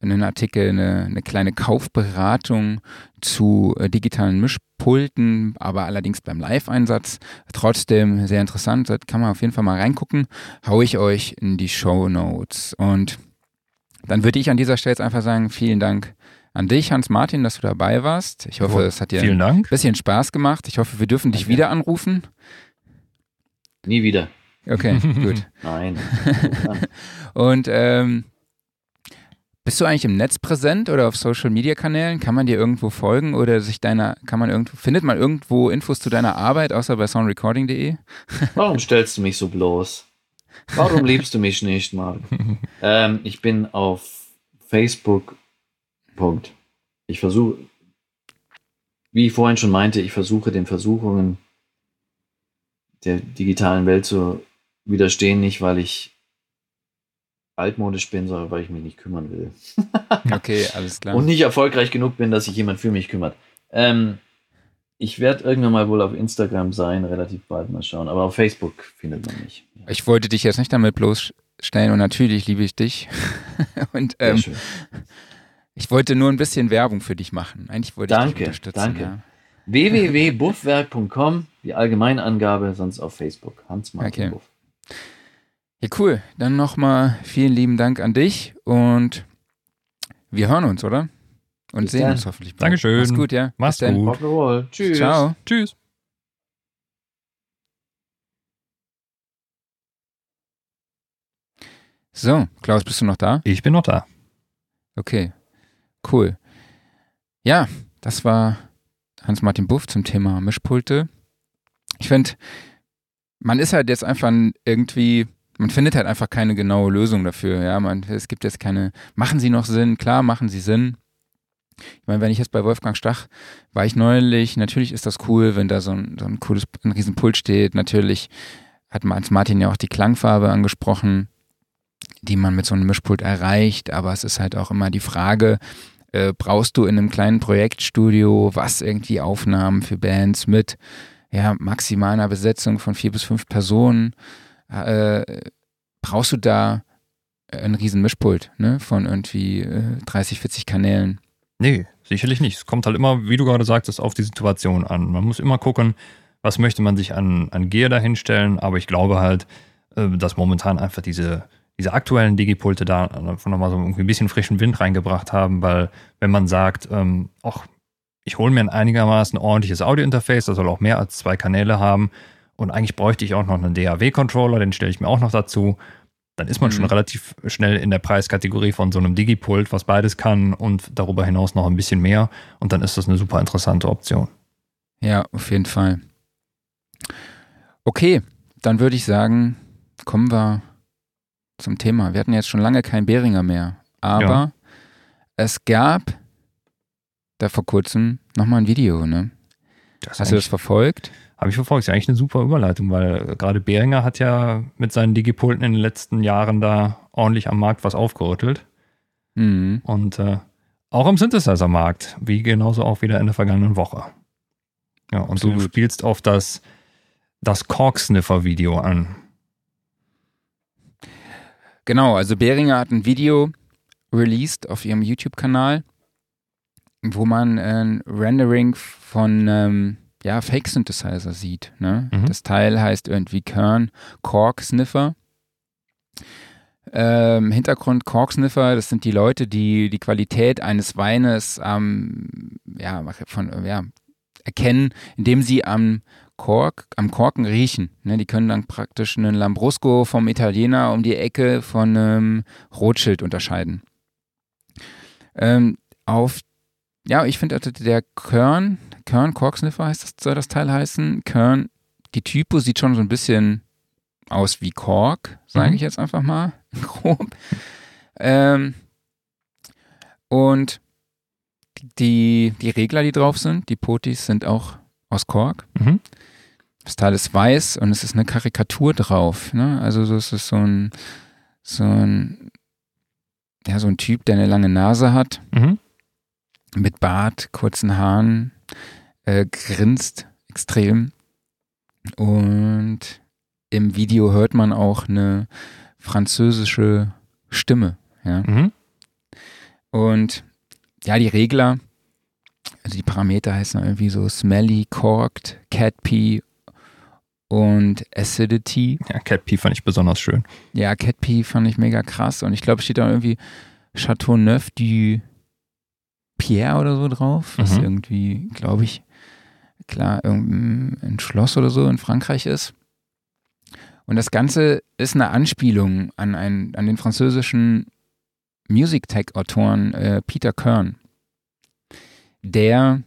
einen Artikel, eine, eine kleine Kaufberatung zu äh, digitalen Mischpulten, aber allerdings beim Live-Einsatz. Trotzdem sehr interessant, da kann man auf jeden Fall mal reingucken. Hau ich euch in die Show Notes. Und dann würde ich an dieser Stelle jetzt einfach sagen, vielen Dank an dich, Hans-Martin, dass du dabei warst. Ich hoffe, es hat dir vielen ein bisschen Spaß gemacht. Ich hoffe, wir dürfen dich wieder anrufen. Nie wieder. Okay, [LAUGHS] gut. Nein. [LAUGHS] Und ähm, bist du eigentlich im Netz präsent oder auf Social Media Kanälen? Kann man dir irgendwo folgen oder sich deiner, kann man irgendwo, findet man irgendwo Infos zu deiner Arbeit, außer bei soundrecording.de? [LAUGHS] Warum stellst du mich so bloß? Warum liebst du mich nicht, Marc? ähm, ich bin auf Facebook. Punkt. Ich versuche, wie ich vorhin schon meinte, ich versuche den Versuchungen der digitalen Welt zu widerstehen, nicht weil ich altmodisch bin, sondern weil ich mich nicht kümmern will. [LAUGHS] okay, alles klar. Und nicht erfolgreich genug bin, dass sich jemand für mich kümmert. Ähm, ich werde irgendwann mal wohl auf Instagram sein, relativ bald mal schauen, aber auf Facebook findet man mich. Ja. Ich wollte dich jetzt nicht damit bloßstellen und natürlich liebe ich dich. [LAUGHS] und ähm, ich wollte nur ein bisschen Werbung für dich machen. Eigentlich wollte danke, ich dich unterstützen. Danke. Ja. www.buffwerk.com, die Allgemeinangabe, sonst auf Facebook. Hans-Martin okay. Buff. Ja, cool. Dann nochmal vielen lieben Dank an dich und wir hören uns, oder? Und Bis sehen dann. uns hoffentlich bald. Dankeschön. Mach's gut, ja. Mach's Bis gut. Dann. Tschüss. Ciao. Tschüss. So, Klaus, bist du noch da? Ich bin noch da. Okay, cool. Ja, das war Hans-Martin Buff zum Thema Mischpulte. Ich finde, man ist halt jetzt einfach irgendwie man findet halt einfach keine genaue Lösung dafür. Ja, man, es gibt jetzt keine, machen sie noch Sinn? Klar, machen sie Sinn. Ich meine, wenn ich jetzt bei Wolfgang Stach war ich neulich, natürlich ist das cool, wenn da so ein, so ein cooles, ein Riesenpult steht. Natürlich hat Martin ja auch die Klangfarbe angesprochen, die man mit so einem Mischpult erreicht. Aber es ist halt auch immer die Frage, äh, brauchst du in einem kleinen Projektstudio was irgendwie Aufnahmen für Bands mit ja, maximaler Besetzung von vier bis fünf Personen? äh, brauchst du da ein riesen Mischpult ne, von irgendwie äh, 30, 40 Kanälen. Nee, sicherlich nicht. Es kommt halt immer, wie du gerade sagtest, auf die Situation an. Man muss immer gucken, was möchte man sich an, an Gear dahinstellen, aber ich glaube halt, äh, dass momentan einfach diese, diese aktuellen Digipulte da einfach nochmal so irgendwie ein bisschen frischen Wind reingebracht haben, weil wenn man sagt, ähm, ach, ich hole mir ein einigermaßen ordentliches Audiointerface, das soll auch mehr als zwei Kanäle haben, und eigentlich bräuchte ich auch noch einen DAW-Controller, den stelle ich mir auch noch dazu. Dann ist man mhm. schon relativ schnell in der Preiskategorie von so einem Digipult, was beides kann und darüber hinaus noch ein bisschen mehr. Und dann ist das eine super interessante Option. Ja, auf jeden Fall. Okay, dann würde ich sagen, kommen wir zum Thema. Wir hatten jetzt schon lange keinen Beringer mehr, aber ja. es gab da vor kurzem nochmal ein Video, ne? Hast du das verfolgt? Habe ich verfolgt. Ist ja eigentlich eine super Überleitung, weil gerade Behringer hat ja mit seinen Digipulten in den letzten Jahren da ordentlich am Markt was aufgerüttelt. Mhm. Und äh, auch im Synthesizer-Markt, wie genauso auch wieder in der vergangenen Woche. Ja, und Absolut. du spielst auf das, das Cork-Sniffer-Video an. Genau, also Behringer hat ein Video released auf ihrem YouTube-Kanal, wo man ein Rendering von ähm, ja, Fake-Synthesizer sieht. Ne? Mhm. Das Teil heißt irgendwie Kern Cork Sniffer. Ähm, Hintergrund Cork Sniffer, das sind die Leute, die die Qualität eines Weines ähm, ja, von, ja, erkennen, indem sie am Kork, am Korken riechen. Ne? Die können dann praktisch einen Lambrusco vom Italiener um die Ecke von einem Rothschild unterscheiden. Ähm, auf, ja, ich finde also der Kern, Kern Corksniffer heißt das, soll das Teil heißen. Kern, die Typo sieht schon so ein bisschen aus wie Kork, sage mhm. ich jetzt einfach mal, [LAUGHS] grob. Ähm, und die, die Regler, die drauf sind, die Potis, sind auch aus Kork. Mhm. Das Teil ist weiß und es ist eine Karikatur drauf. Ne? Also es ist so ein, so ein, ja, so ein Typ, der eine lange Nase hat, mhm. mit Bart, kurzen Haaren, äh, grinst extrem. Und im Video hört man auch eine französische Stimme. Ja? Mhm. Und ja, die Regler, also die Parameter heißen irgendwie so Smelly, Corked, Cat Pee und Acidity. Ja, Cat Pee fand ich besonders schön. Ja, Cat Pee fand ich mega krass. Und ich glaube, steht da irgendwie Chateau Neuf du Pierre oder so drauf. Mhm. Was irgendwie, glaube ich, klar, ein Schloss oder so in Frankreich ist. Und das Ganze ist eine Anspielung an, einen, an den französischen Music Tech-Autoren äh, Peter Kern, der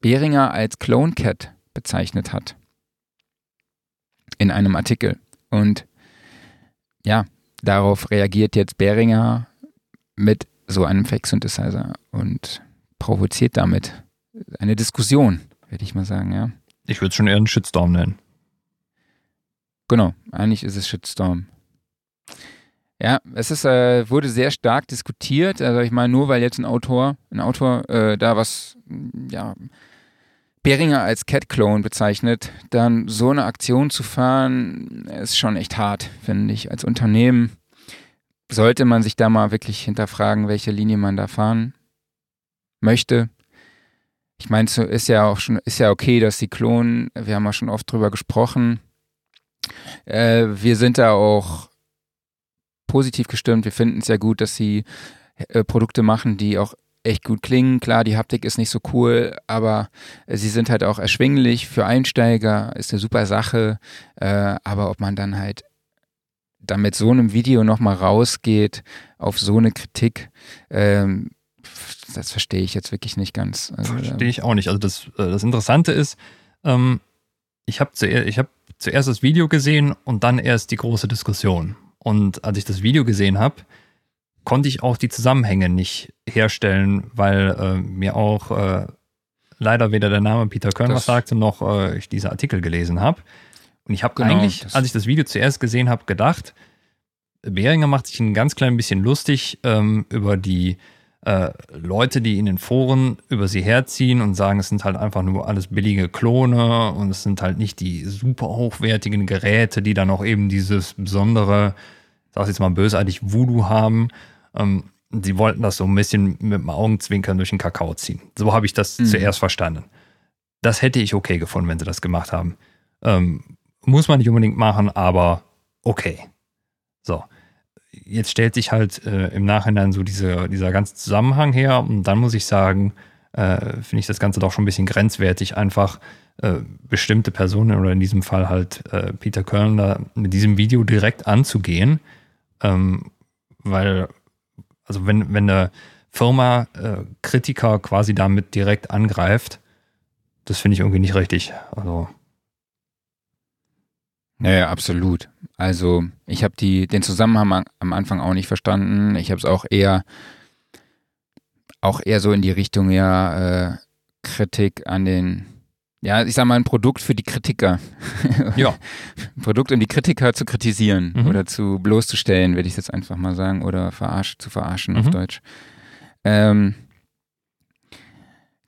Behringer als Clone Cat bezeichnet hat in einem Artikel. Und ja, darauf reagiert jetzt Behringer mit so einem Fake Synthesizer und provoziert damit eine Diskussion, würde ich mal sagen, ja. Ich würde es schon eher einen Shitstorm nennen. Genau, eigentlich ist es Shitstorm. Ja, es ist, äh, wurde sehr stark diskutiert. Also ich meine, nur weil jetzt ein Autor, ein Autor äh, da was, ja, Beringer als Cat-Clone bezeichnet, dann so eine Aktion zu fahren, ist schon echt hart, finde ich. Als Unternehmen sollte man sich da mal wirklich hinterfragen, welche Linie man da fahren möchte. Ich meine, es ist ja auch schon, ist ja okay, dass sie klonen. Wir haben ja schon oft drüber gesprochen. Äh, wir sind da auch positiv gestimmt. Wir finden es ja gut, dass sie äh, Produkte machen, die auch echt gut klingen. Klar, die Haptik ist nicht so cool, aber äh, sie sind halt auch erschwinglich für Einsteiger, ist eine super Sache. Äh, aber ob man dann halt da mit so einem Video nochmal rausgeht auf so eine Kritik, ähm, das verstehe ich jetzt wirklich nicht ganz. Also, verstehe ich auch nicht. Also das, äh, das Interessante ist, ähm, ich habe zuerst, hab zuerst das Video gesehen und dann erst die große Diskussion. Und als ich das Video gesehen habe, konnte ich auch die Zusammenhänge nicht herstellen, weil äh, mir auch äh, leider weder der Name Peter Kern das was sagte, noch äh, ich diese Artikel gelesen habe. Und ich habe genau, eigentlich, als ich das Video zuerst gesehen habe, gedacht, Behringer macht sich ein ganz klein bisschen lustig ähm, über die äh, Leute, die in den Foren über sie herziehen und sagen, es sind halt einfach nur alles billige Klone und es sind halt nicht die super hochwertigen Geräte, die dann auch eben dieses besondere, ich sag's jetzt mal bösartig, Voodoo haben. Ähm, sie wollten das so ein bisschen mit dem Augenzwinkern durch den Kakao ziehen. So habe ich das mhm. zuerst verstanden. Das hätte ich okay gefunden, wenn sie das gemacht haben. Ähm, muss man nicht unbedingt machen, aber okay. So jetzt stellt sich halt äh, im Nachhinein so diese, dieser ganze Zusammenhang her und dann muss ich sagen, äh, finde ich das Ganze doch schon ein bisschen grenzwertig, einfach äh, bestimmte Personen oder in diesem Fall halt äh, Peter Kölner mit diesem Video direkt anzugehen, ähm, weil, also wenn, wenn eine Firma äh, Kritiker quasi damit direkt angreift, das finde ich irgendwie nicht richtig. Also ja, absolut. Also ich habe den Zusammenhang am Anfang auch nicht verstanden. Ich habe es auch eher auch eher so in die Richtung ja äh, Kritik an den ja, ich sag mal ein Produkt für die Kritiker. [LAUGHS] Ja. ein Produkt, um die Kritiker zu kritisieren mhm. oder zu bloßzustellen, würde ich jetzt einfach mal sagen, oder verarsch, zu verarschen mhm. auf Deutsch. Ähm,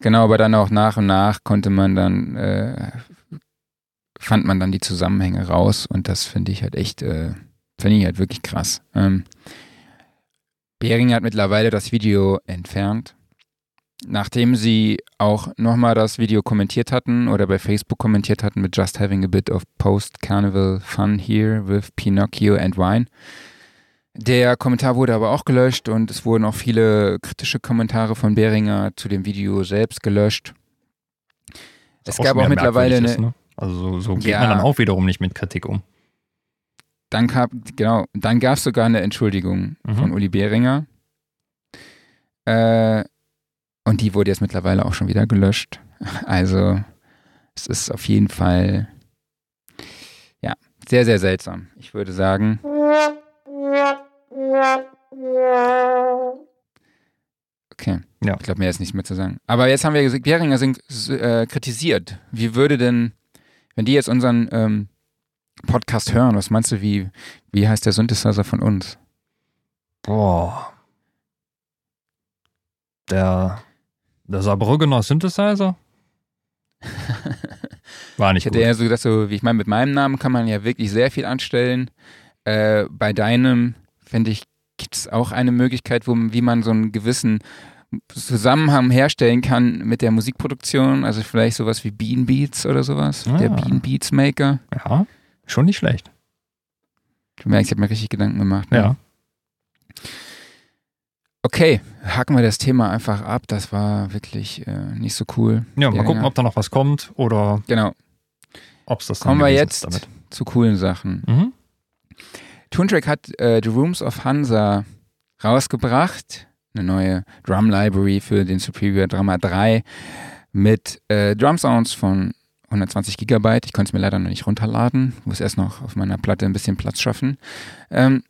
genau, aber dann auch nach und nach konnte man dann äh, fand man dann die Zusammenhänge raus und das finde ich halt echt, äh, finde ich halt wirklich krass. Ähm, Behring hat mittlerweile das Video entfernt. Nachdem sie auch nochmal das Video kommentiert hatten oder bei Facebook kommentiert hatten mit Just having a bit of post-carnival fun here with Pinocchio and wine. Der Kommentar wurde aber auch gelöscht und es wurden auch viele kritische Kommentare von Behringer zu dem Video selbst gelöscht. Es gab auch mittlerweile eine. Ist, ne? Also so, so geht ja. man dann auch wiederum nicht mit Kritik um. Dann gab genau, dann gab es sogar eine Entschuldigung mhm. von Uli Behringer. Äh, und die wurde jetzt mittlerweile auch schon wieder gelöscht. Also es ist auf jeden Fall ja sehr, sehr seltsam. Ich würde sagen. Okay. Ja. Ich glaube, mehr ist nicht mehr zu sagen. Aber jetzt haben wir Behringer äh, kritisiert. Wie würde denn wenn die jetzt unseren ähm, Podcast hören, was meinst du, wie, wie heißt der Synthesizer von uns? Boah. Der, der Saarbrückener Synthesizer? [LAUGHS] War nicht ich hätte gut. eher so gedacht, so, wie ich meine, mit meinem Namen kann man ja wirklich sehr viel anstellen. Äh, bei deinem finde ich, gibt es auch eine Möglichkeit, wo, wie man so einen gewissen Zusammenhang herstellen kann mit der Musikproduktion, also vielleicht sowas wie Bean Beats oder sowas, ah. der Bean Beats Maker. Ja, schon nicht schlecht. Du merkst, ich habe mir richtig Gedanken gemacht. Ne? Ja. Okay, hacken wir das Thema einfach ab. Das war wirklich äh, nicht so cool. Ja, mal gucken, ob da noch was kommt oder genau. ob es das Kommen wir jetzt zu coolen Sachen. Mhm. Toontrack hat äh, The Rooms of Hansa rausgebracht eine neue Drum Library für den Superior Drummer 3 mit äh, Drum Sounds von 120 Gigabyte. Ich konnte es mir leider noch nicht runterladen. Muss erst noch auf meiner Platte ein bisschen Platz schaffen. Ähm,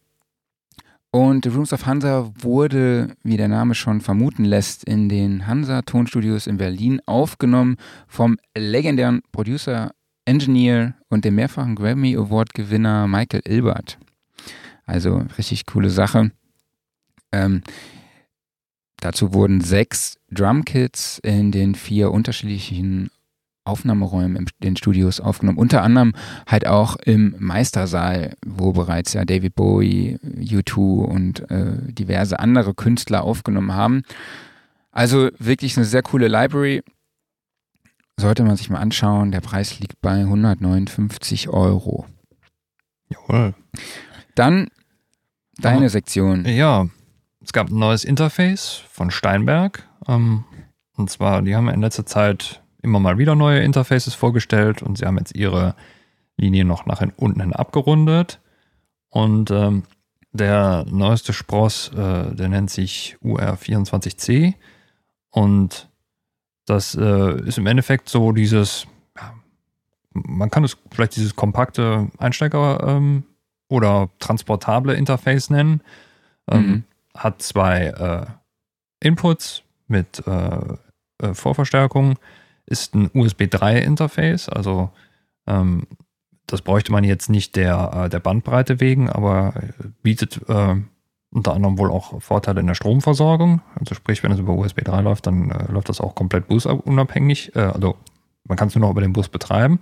und The Rooms of Hansa wurde, wie der Name schon vermuten lässt, in den Hansa Tonstudios in Berlin aufgenommen vom legendären Producer, Engineer und dem mehrfachen Grammy Award Gewinner Michael Ilbert. Also richtig coole Sache. Ähm, Dazu wurden sechs Drumkits in den vier unterschiedlichen Aufnahmeräumen in den Studios aufgenommen. Unter anderem halt auch im Meistersaal, wo bereits ja David Bowie, U2 und äh, diverse andere Künstler aufgenommen haben. Also wirklich eine sehr coole Library. Sollte man sich mal anschauen. Der Preis liegt bei 159 Euro. Jawohl. Dann deine Sektion. Ja, es gab ein neues Interface von Steinberg. Ähm, und zwar, die haben in letzter Zeit immer mal wieder neue Interfaces vorgestellt und sie haben jetzt ihre Linie noch nach unten hin abgerundet. Und ähm, der neueste Spross, äh, der nennt sich UR24C. Und das äh, ist im Endeffekt so dieses, ja, man kann es vielleicht dieses kompakte Einsteiger ähm, oder transportable Interface nennen. Ähm, mhm hat zwei äh, Inputs mit äh, äh Vorverstärkung, ist ein USB 3 Interface, also ähm, das bräuchte man jetzt nicht der, äh, der Bandbreite wegen, aber bietet äh, unter anderem wohl auch Vorteile in der Stromversorgung. Also sprich, wenn es über USB 3 läuft, dann äh, läuft das auch komplett busunabhängig. Äh, also man kann es nur noch über den Bus betreiben.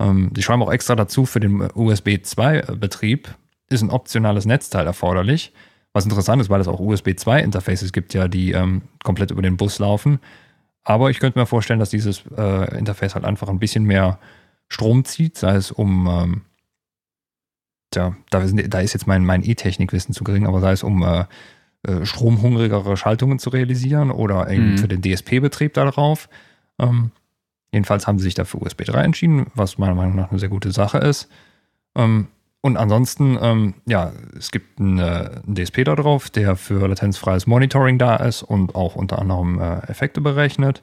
Ähm, die schreiben auch extra dazu, für den USB 2 Betrieb ist ein optionales Netzteil erforderlich. Was interessant ist, weil es auch USB 2 Interfaces gibt, ja, die ähm, komplett über den Bus laufen. Aber ich könnte mir vorstellen, dass dieses äh, Interface halt einfach ein bisschen mehr Strom zieht, sei es um, ähm, tja, da, da, ist jetzt mein, mein E-Technikwissen zu gering, aber sei es um äh, äh, stromhungrigere Schaltungen zu realisieren oder eben mhm. für den DSP-Betrieb darauf. Ähm, jedenfalls haben sie sich dafür USB 3 entschieden, was meiner Meinung nach eine sehr gute Sache ist. Ähm, und ansonsten, ähm, ja, es gibt einen, äh, einen, DSP da drauf, der für latenzfreies Monitoring da ist und auch unter anderem äh, Effekte berechnet.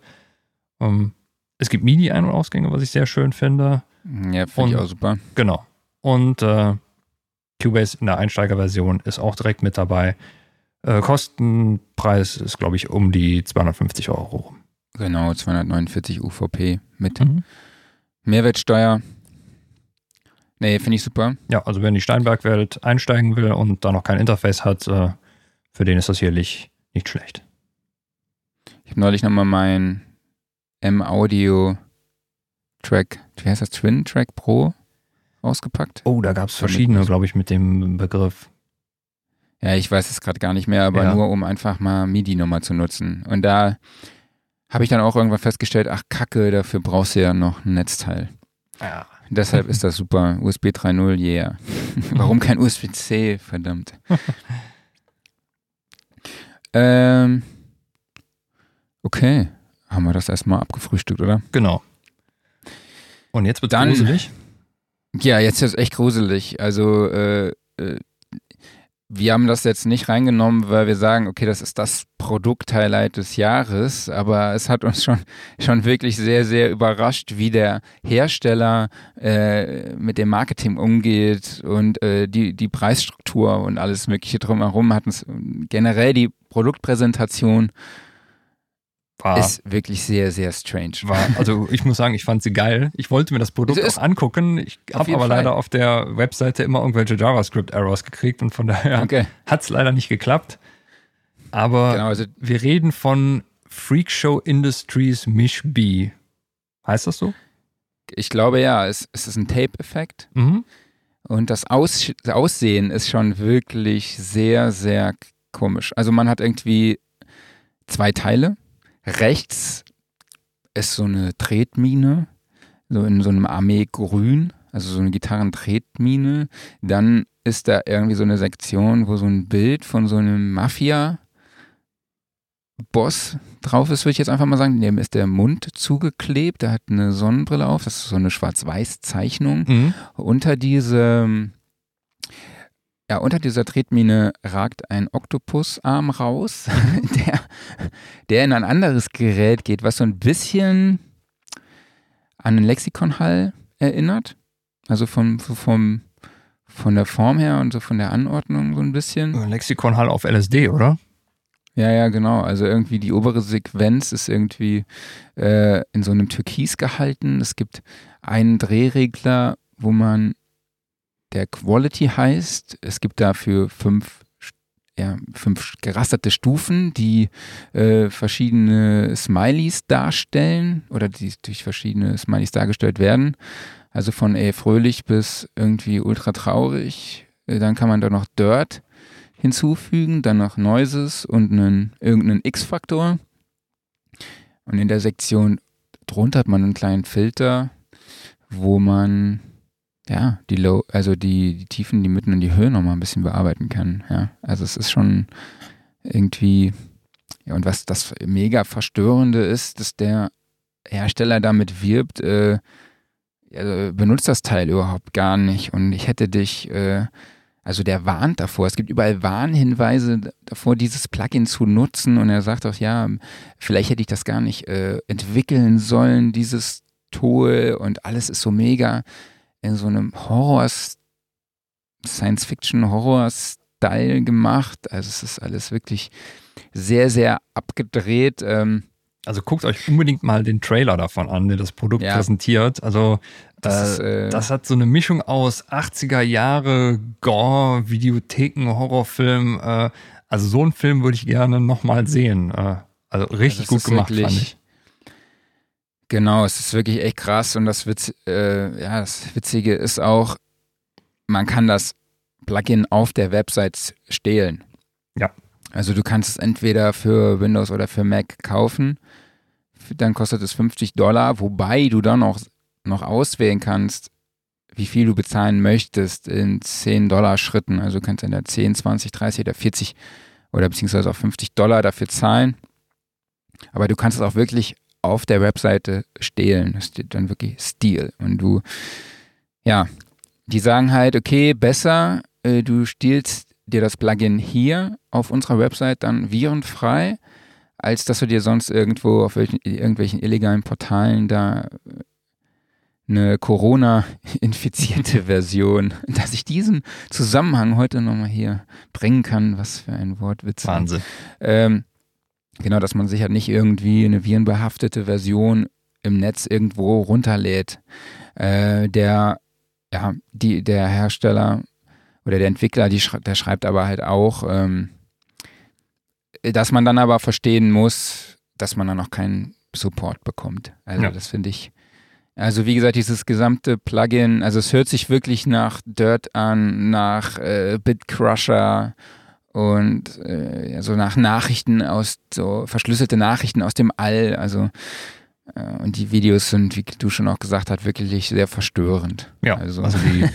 Ähm, es gibt MIDI-Ein- und Ausgänge, was ich sehr schön finde. Ja, finde ich auch super. Genau. Und äh, Cubase in der Einsteigerversion ist auch direkt mit dabei. Äh, Kostenpreis ist, glaube ich, um die 250 Euro. Genau, 249 UVP mit mhm. Mehrwertsteuer. Nee, finde ich super. Ja, also wenn die Steinberg-Welt einsteigen will und da noch kein Interface hat, äh, für den ist das sicherlich nicht schlecht. Ich habe neulich nochmal mein M-Audio Track, wie heißt das, Twin Track Pro ausgepackt. Oh, da gab es verschiedene, glaube ich, mit dem Begriff. Ja, ich weiß es gerade gar nicht mehr, aber ja. nur um einfach mal MIDI nochmal zu nutzen. Und da habe ich dann auch irgendwann festgestellt, ach Kacke, dafür brauchst du ja noch ein Netzteil. Ja. Deshalb ist das super. USB 3.0, yeah. [LAUGHS] Warum kein USB-C, verdammt. [LAUGHS] ähm, okay, haben wir das erstmal abgefrühstückt, oder? Genau. Und jetzt wird es gruselig? Ja, jetzt ist es echt gruselig. Also, äh, äh, wir haben das jetzt nicht reingenommen, weil wir sagen, okay, das ist das Produkt-Highlight des Jahres, aber es hat uns schon, [LAUGHS] schon wirklich sehr, sehr überrascht, wie der Hersteller äh, mit dem Marketing umgeht und äh, die, die Preisstruktur und alles Mögliche drumherum. Hat uns generell die Produktpräsentation war, ist wirklich sehr, sehr strange. War, also ich muss sagen, ich fand sie geil. Ich wollte mir das Produkt auch angucken. Ich habe aber Fall. leider auf der Webseite immer irgendwelche JavaScript-Errors gekriegt und von daher okay. hat es leider nicht geklappt. Aber genau, also wir reden von Freakshow Industries Mish B. Heißt das so? Ich glaube ja, es, es ist ein Tape-Effekt. Mhm. Und das Aus Aussehen ist schon wirklich sehr, sehr komisch. Also man hat irgendwie zwei Teile. Rechts ist so eine Tretmine, so in so einem Armeegrün, also so eine Gitarrentretmine. Dann ist da irgendwie so eine Sektion, wo so ein Bild von so einem Mafia Boss drauf ist, würde ich jetzt einfach mal sagen. Dem ist der Mund zugeklebt, der hat eine Sonnenbrille auf, das ist so eine Schwarz-Weiß-Zeichnung. Mhm. Unter diese, ja, unter dieser Tretmine ragt ein Oktopusarm raus, [LAUGHS] der, der in ein anderes Gerät geht, was so ein bisschen an einen Lexikonhall erinnert. Also vom, vom, von der Form her und so von der Anordnung so ein bisschen. Lexikonhall auf LSD, oder? Ja, ja, genau. Also irgendwie die obere Sequenz ist irgendwie äh, in so einem Türkis gehalten. Es gibt einen Drehregler, wo man der Quality heißt. Es gibt dafür fünf, ja, fünf gerasterte Stufen, die äh, verschiedene Smileys darstellen oder die durch verschiedene Smileys dargestellt werden. Also von ey, fröhlich bis irgendwie ultra traurig. Äh, dann kann man da noch Dirt hinzufügen, dann noch Noises und einen, irgendeinen X-Faktor. Und in der Sektion drunter hat man einen kleinen Filter, wo man ja die Low, also die, die Tiefen, die Mitten und die Höhen nochmal ein bisschen bearbeiten kann. Ja, also es ist schon irgendwie ja, und was das mega verstörende ist, dass der Hersteller damit wirbt, äh, benutzt das Teil überhaupt gar nicht und ich hätte dich äh, also der warnt davor. Es gibt überall Warnhinweise davor, dieses Plugin zu nutzen. Und er sagt auch, ja, vielleicht hätte ich das gar nicht äh, entwickeln sollen, dieses Tool. Und alles ist so mega in so einem Horror, Science-Fiction-Horror-Style gemacht. Also es ist alles wirklich sehr, sehr abgedreht. Ähm, also guckt euch unbedingt mal den Trailer davon an, der das Produkt ja. präsentiert. Also das, äh, ist, das, hat so eine Mischung aus 80er Jahre Gore, Videotheken, Horrorfilm. Äh, also so einen Film würde ich gerne nochmal sehen. Äh, also richtig gut gemacht, wirklich, fand ich. Genau, es ist wirklich echt krass und das, Witz, äh, ja, das Witzige ist auch, man kann das Plugin auf der Website stehlen. Ja. Also du kannst es entweder für Windows oder für Mac kaufen. Dann kostet es 50 Dollar, wobei du dann auch noch auswählen kannst, wie viel du bezahlen möchtest in 10 Dollar Schritten. Also du kannst entweder 10, 20, 30 oder 40 oder beziehungsweise auch 50 Dollar dafür zahlen. Aber du kannst es auch wirklich auf der Webseite stehlen. Das steht dann wirklich Stil. Und du, ja, die sagen halt, okay, besser, äh, du stiehlst dir das Plugin hier auf unserer Website dann virenfrei, als dass du dir sonst irgendwo auf welchen, irgendwelchen illegalen Portalen da eine Corona-infizierte [LAUGHS] Version, dass ich diesen Zusammenhang heute nochmal hier bringen kann. Was für ein Wortwitz. Wahnsinn. Ähm, genau, dass man sich halt nicht irgendwie eine virenbehaftete Version im Netz irgendwo runterlädt. Äh, der, ja, die, der Hersteller oder der Entwickler, die, der schreibt aber halt auch, ähm, dass man dann aber verstehen muss, dass man dann noch keinen Support bekommt. Also ja. das finde ich also wie gesagt, dieses gesamte Plugin, also es hört sich wirklich nach Dirt an, nach äh, Bitcrusher und äh, ja, so nach Nachrichten aus, so verschlüsselte Nachrichten aus dem All. Also äh, und die Videos sind, wie du schon auch gesagt hast, wirklich sehr verstörend. Ja, also, also die,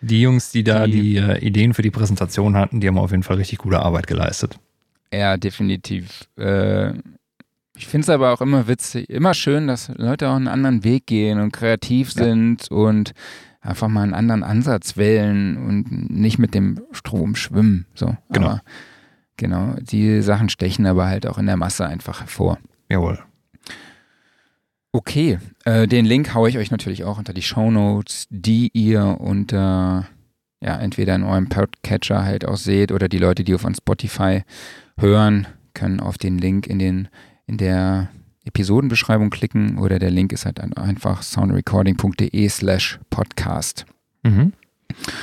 [LAUGHS] die, Jungs, die da die, die äh, Ideen für die Präsentation hatten, die haben auf jeden Fall richtig gute Arbeit geleistet. Ja, definitiv. Äh, ich finde es aber auch immer witzig, immer schön, dass Leute auch einen anderen Weg gehen und kreativ sind ja. und einfach mal einen anderen Ansatz wählen und nicht mit dem Strom schwimmen. So. Genau. Aber, genau. Die Sachen stechen aber halt auch in der Masse einfach hervor. Jawohl. Okay, äh, den Link haue ich euch natürlich auch unter die Show Notes, die ihr unter ja entweder in eurem Podcatcher halt auch seht oder die Leute, die auf Spotify hören, können auf den Link in den in der Episodenbeschreibung klicken oder der Link ist halt einfach soundrecording.de slash podcast. Mhm.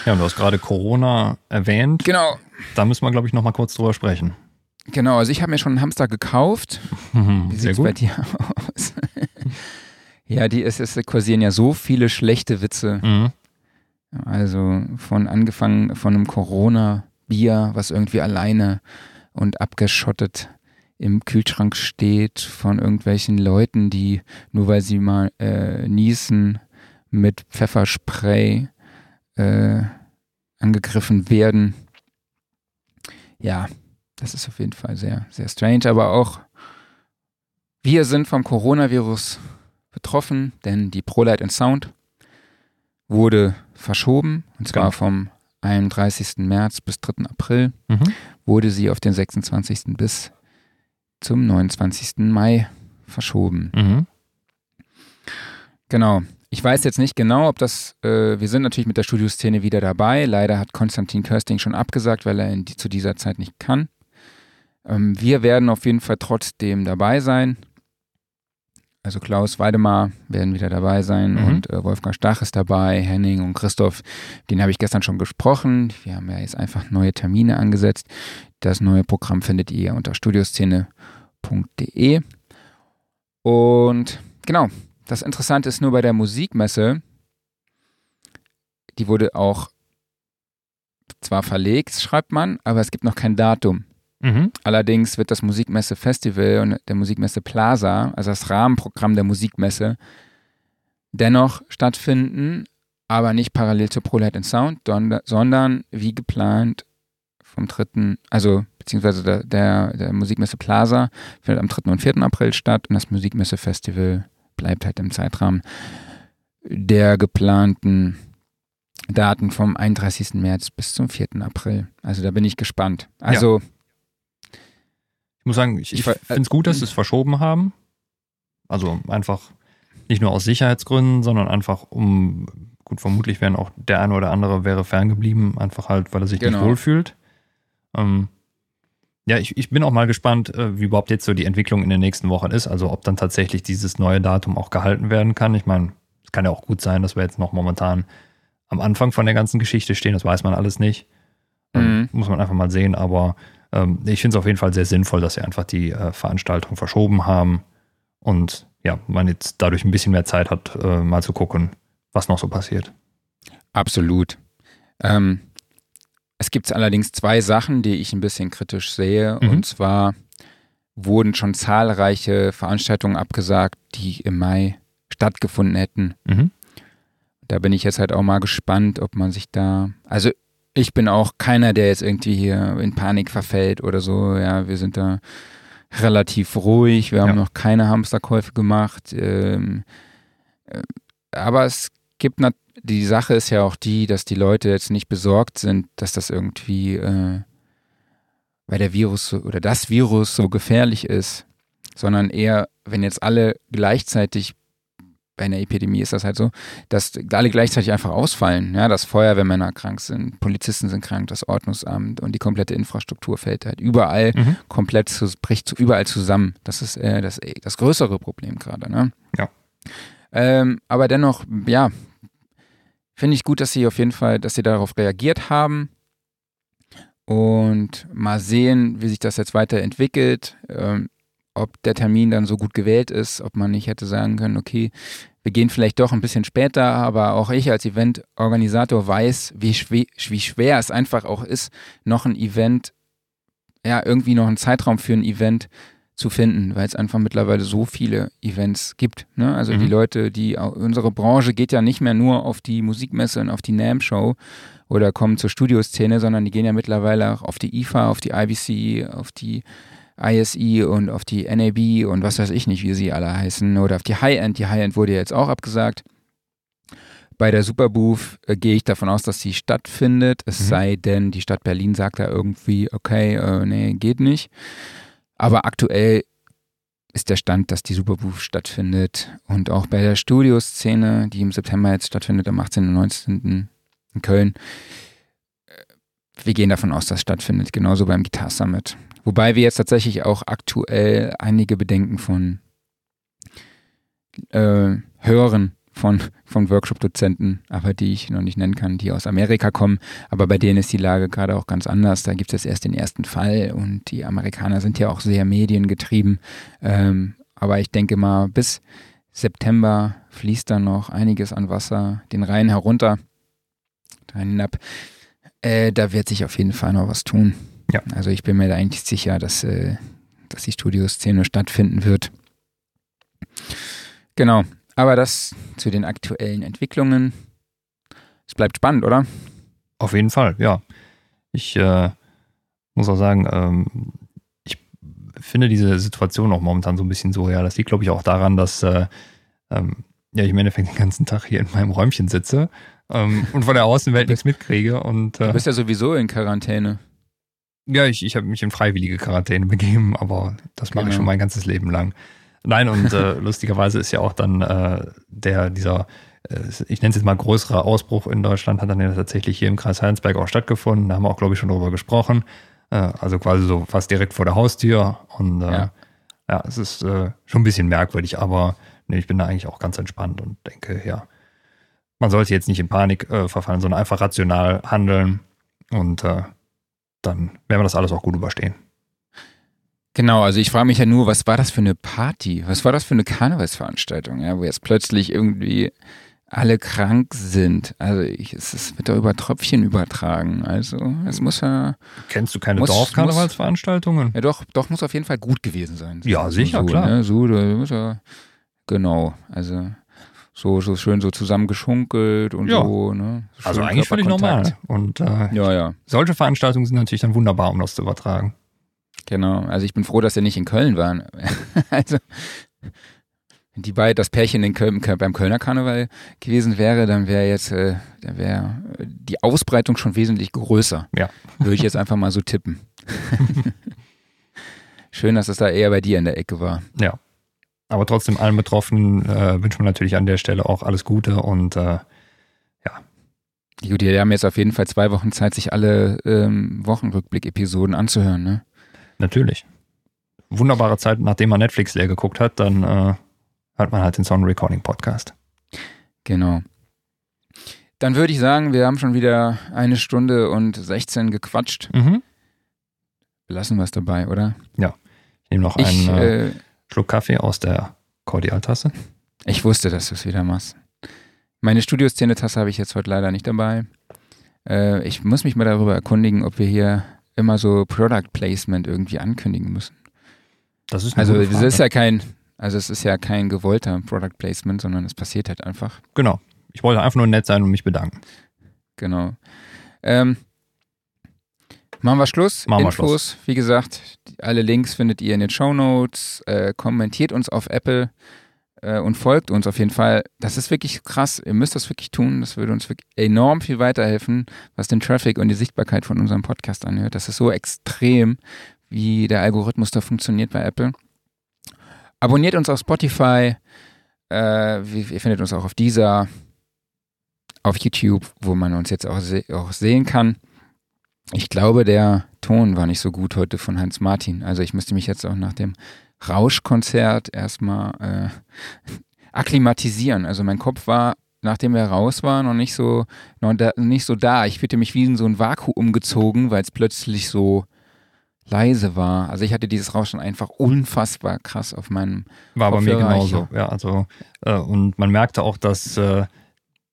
Ja, und du hast gerade Corona erwähnt. Genau. Da müssen wir, glaube ich, nochmal kurz drüber sprechen. Genau, also ich habe mir schon einen Hamster gekauft. Wie sieht es bei dir aus? [LAUGHS] ja, die, es, es kursieren ja so viele schlechte Witze. Mhm. Also von angefangen von einem Corona-Bier, was irgendwie alleine und abgeschottet im Kühlschrank steht, von irgendwelchen Leuten, die nur weil sie mal äh, niesen mit Pfefferspray äh, angegriffen werden. Ja, das ist auf jeden Fall sehr, sehr strange, aber auch wir sind vom Coronavirus betroffen, denn die ProLight and Sound wurde verschoben, und zwar genau. vom 31. März bis 3. April, mhm. wurde sie auf den 26. bis zum 29. Mai verschoben. Mhm. Genau. Ich weiß jetzt nicht genau, ob das, äh, wir sind natürlich mit der Studioszene wieder dabei. Leider hat Konstantin Kösting schon abgesagt, weil er die, zu dieser Zeit nicht kann. Ähm, wir werden auf jeden Fall trotzdem dabei sein. Also Klaus Weidemar werden wieder dabei sein mhm. und äh, Wolfgang Stach ist dabei, Henning und Christoph, den habe ich gestern schon gesprochen. Wir haben ja jetzt einfach neue Termine angesetzt. Das neue Programm findet ihr unter studioszene.de. Und genau, das Interessante ist nur bei der Musikmesse, die wurde auch zwar verlegt, schreibt man, aber es gibt noch kein Datum. Mhm. Allerdings wird das Musikmesse Festival und der Musikmesse Plaza, also das Rahmenprogramm der Musikmesse, dennoch stattfinden, aber nicht parallel zur ProLight and Sound, sondern wie geplant vom 3., also beziehungsweise der, der, der, Musikmesse Plaza findet am 3. und 4. April statt und das Musikmesse Festival bleibt halt im Zeitrahmen der geplanten Daten vom 31. März bis zum 4. April. Also da bin ich gespannt. Also ja. Ich muss sagen, ich, ich finde es gut, dass sie es verschoben haben. Also einfach nicht nur aus Sicherheitsgründen, sondern einfach um, gut, vermutlich wären auch der eine oder andere wäre ferngeblieben, einfach halt, weil er sich genau. nicht wohlfühlt. Ähm, ja, ich, ich bin auch mal gespannt, äh, wie überhaupt jetzt so die Entwicklung in den nächsten Wochen ist. Also ob dann tatsächlich dieses neue Datum auch gehalten werden kann. Ich meine, es kann ja auch gut sein, dass wir jetzt noch momentan am Anfang von der ganzen Geschichte stehen. Das weiß man alles nicht. Ähm, mhm. Muss man einfach mal sehen. Aber ähm, ich finde es auf jeden Fall sehr sinnvoll, dass sie einfach die äh, Veranstaltung verschoben haben und ja, man jetzt dadurch ein bisschen mehr Zeit hat, äh, mal zu gucken, was noch so passiert. Absolut. Ähm, es gibt allerdings zwei Sachen, die ich ein bisschen kritisch sehe. Mhm. Und zwar wurden schon zahlreiche Veranstaltungen abgesagt, die im Mai stattgefunden hätten. Mhm. Da bin ich jetzt halt auch mal gespannt, ob man sich da. Also ich bin auch keiner, der jetzt irgendwie hier in Panik verfällt oder so. Ja, wir sind da relativ ruhig. Wir haben ja. noch keine Hamsterkäufe gemacht. Ähm, äh, aber es gibt, die Sache ist ja auch die, dass die Leute jetzt nicht besorgt sind, dass das irgendwie, äh, weil der Virus oder das Virus so gefährlich ist, sondern eher, wenn jetzt alle gleichzeitig bei einer Epidemie ist das halt so, dass alle gleichzeitig einfach ausfallen. Ja, dass Feuerwehrmänner krank sind, Polizisten sind krank, das Ordnungsamt und die komplette Infrastruktur fällt halt überall mhm. komplett zu, bricht überall zusammen. Das ist äh, das, das größere Problem gerade. Ne? Ja. Ähm, aber dennoch, ja, finde ich gut, dass sie auf jeden Fall, dass sie darauf reagiert haben und mal sehen, wie sich das jetzt weiterentwickelt. Ähm, ob der Termin dann so gut gewählt ist, ob man nicht hätte sagen können, okay, wir gehen vielleicht doch ein bisschen später, aber auch ich als Eventorganisator weiß, wie, schwer, wie schwer es einfach auch ist, noch ein Event, ja, irgendwie noch einen Zeitraum für ein Event zu finden, weil es einfach mittlerweile so viele Events gibt. Ne? Also mhm. die Leute, die unsere Branche geht ja nicht mehr nur auf die Musikmesse und auf die NAM-Show oder kommen zur Studioszene, sondern die gehen ja mittlerweile auch auf die IFA, auf die IBC, auf die ISE und auf die NAB und was weiß ich nicht, wie sie alle heißen, oder auf die High-End. Die High-End wurde jetzt auch abgesagt. Bei der Superbooth äh, gehe ich davon aus, dass sie stattfindet, es mhm. sei denn, die Stadt Berlin sagt da irgendwie, okay, äh, nee, geht nicht. Aber aktuell ist der Stand, dass die Superbooth stattfindet und auch bei der Studioszene, die im September jetzt stattfindet, am 18. und 19. in Köln, äh, wir gehen davon aus, dass es stattfindet, genauso beim Guitar Summit. Wobei wir jetzt tatsächlich auch aktuell einige Bedenken von äh, Hörern von, von Workshop-Dozenten, aber die ich noch nicht nennen kann, die aus Amerika kommen. Aber bei denen ist die Lage gerade auch ganz anders. Da gibt es erst den ersten Fall und die Amerikaner sind ja auch sehr mediengetrieben. Ähm, aber ich denke mal, bis September fließt da noch einiges an Wasser den Rhein herunter. hinab. Äh, da wird sich auf jeden Fall noch was tun. Ja. Also ich bin mir da eigentlich sicher, dass, äh, dass die Studioszene stattfinden wird. Genau. Aber das zu den aktuellen Entwicklungen. Es bleibt spannend, oder? Auf jeden Fall, ja. Ich äh, muss auch sagen, ähm, ich finde diese Situation auch momentan so ein bisschen surreal. Das liegt, glaube ich, auch daran, dass äh, ähm, ja, ich im Endeffekt den ganzen Tag hier in meinem Räumchen sitze ähm, und von der Außenwelt nichts mitkriege. Und, äh, du bist ja sowieso in Quarantäne. Ja, ich, ich habe mich in freiwillige Quarantäne begeben, aber das mache genau. ich schon mein ganzes Leben lang. Nein, und äh, [LAUGHS] lustigerweise ist ja auch dann äh, der, dieser, äh, ich nenne es jetzt mal größere Ausbruch in Deutschland, hat dann ja tatsächlich hier im Kreis Heinsberg auch stattgefunden. Da haben wir auch, glaube ich, schon drüber gesprochen. Äh, also quasi so fast direkt vor der Haustür. Und äh, ja. ja, es ist äh, schon ein bisschen merkwürdig, aber nee, ich bin da eigentlich auch ganz entspannt und denke, ja, man sollte jetzt nicht in Panik verfallen, sondern einfach rational handeln und dann werden wir das alles auch gut überstehen. Genau, also ich frage mich ja nur, was war das für eine Party? Was war das für eine Karnevalsveranstaltung, ja, wo jetzt plötzlich irgendwie alle krank sind. Also ich, es, es wird da über Tröpfchen übertragen. Also es muss ja. Kennst du keine Dorfkarnevalsveranstaltungen? Ja, doch, doch muss auf jeden Fall gut gewesen sein. Ja, sicher, so, klar. Ne? So, da muss ja, genau. Also so, so schön so zusammengeschunkelt und ja. so. Ne? So also eigentlich völlig normal. Und äh, ja, ja. solche Veranstaltungen sind natürlich dann wunderbar, um das zu übertragen. Genau, also ich bin froh, dass wir nicht in Köln waren. [LAUGHS] also, wenn die beiden, das Pärchen in Köln, beim Kölner Karneval gewesen wäre, dann wäre jetzt, äh, dann wäre die Ausbreitung schon wesentlich größer. Ja. Würde ich jetzt einfach mal so tippen. [LAUGHS] [LAUGHS] Schön, dass es da eher bei dir in der Ecke war. Ja. Aber trotzdem allen Betroffenen äh, wünschen wir natürlich an der Stelle auch alles Gute und äh, ja. Gut, die haben jetzt auf jeden Fall zwei Wochen Zeit, sich alle ähm, Wochenrückblick-Episoden anzuhören, ne? Natürlich. Wunderbare Zeit, nachdem man Netflix leer geguckt hat, dann äh, hat man halt den Sound Recording Podcast. Genau. Dann würde ich sagen, wir haben schon wieder eine Stunde und 16 gequatscht. Mhm. Lassen wir es dabei, oder? Ja. Ich nehme noch ich, einen äh, äh, Schluck Kaffee aus der Kordialtasse. Ich wusste, dass du es wieder machst. Meine Studioszene-Tasse habe ich jetzt heute leider nicht dabei. Äh, ich muss mich mal darüber erkundigen, ob wir hier immer so Product Placement irgendwie ankündigen müssen. Das ist also es ist ja kein, also es ist ja kein gewollter Product Placement, sondern es passiert halt einfach. Genau. Ich wollte einfach nur nett sein und mich bedanken. Genau. Ähm, machen wir Schluss. Machen Infos, wir Schluss. wie gesagt, alle Links findet ihr in den Show Notes. Äh, kommentiert uns auf Apple äh, und folgt uns auf jeden Fall. Das ist wirklich krass. Ihr müsst das wirklich tun. Das würde uns wirklich enorm viel weiterhelfen, was den Traffic und die Sichtbarkeit von unserem Podcast anhört. Das ist so extrem, wie der Algorithmus da funktioniert bei Apple. Abonniert uns auf Spotify. Äh, ihr findet uns auch auf dieser, auf YouTube, wo man uns jetzt auch, se auch sehen kann. Ich glaube, der Ton war nicht so gut heute von Hans Martin. Also ich müsste mich jetzt auch nach dem Rauschkonzert erstmal äh, [LAUGHS] akklimatisieren. Also mein Kopf war, nachdem wir raus waren, noch nicht so, noch da, nicht so da. Ich fühlte mich wie in so ein Vakuum gezogen, weil es plötzlich so leise war. Also ich hatte dieses Rauschen einfach unfassbar krass auf meinem War bei mir genauso. Ja, also äh, und man merkte auch, dass äh,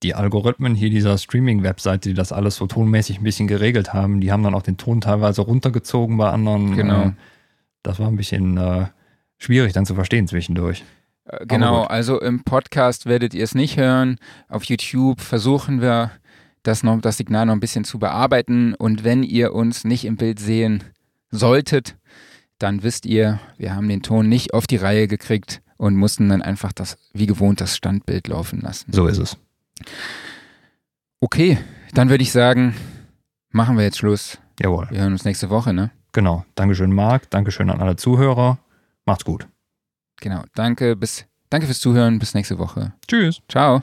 die Algorithmen hier dieser Streaming-Webseite, die das alles so tonmäßig ein bisschen geregelt haben, die haben dann auch den Ton teilweise runtergezogen bei anderen. Genau. Äh, das war ein bisschen äh, schwierig dann zu verstehen zwischendurch. Äh, genau, also im Podcast werdet ihr es nicht hören. Auf YouTube versuchen wir das, noch, das Signal noch ein bisschen zu bearbeiten. Und wenn ihr uns nicht im Bild sehen solltet, dann wisst ihr, wir haben den Ton nicht auf die Reihe gekriegt und mussten dann einfach das, wie gewohnt, das Standbild laufen lassen. So ist es. Okay, dann würde ich sagen, machen wir jetzt Schluss. Jawohl. Wir hören uns nächste Woche, ne? Genau. Dankeschön, Marc. Dankeschön an alle Zuhörer. Macht's gut. Genau. Danke, bis, danke fürs Zuhören. Bis nächste Woche. Tschüss. Ciao.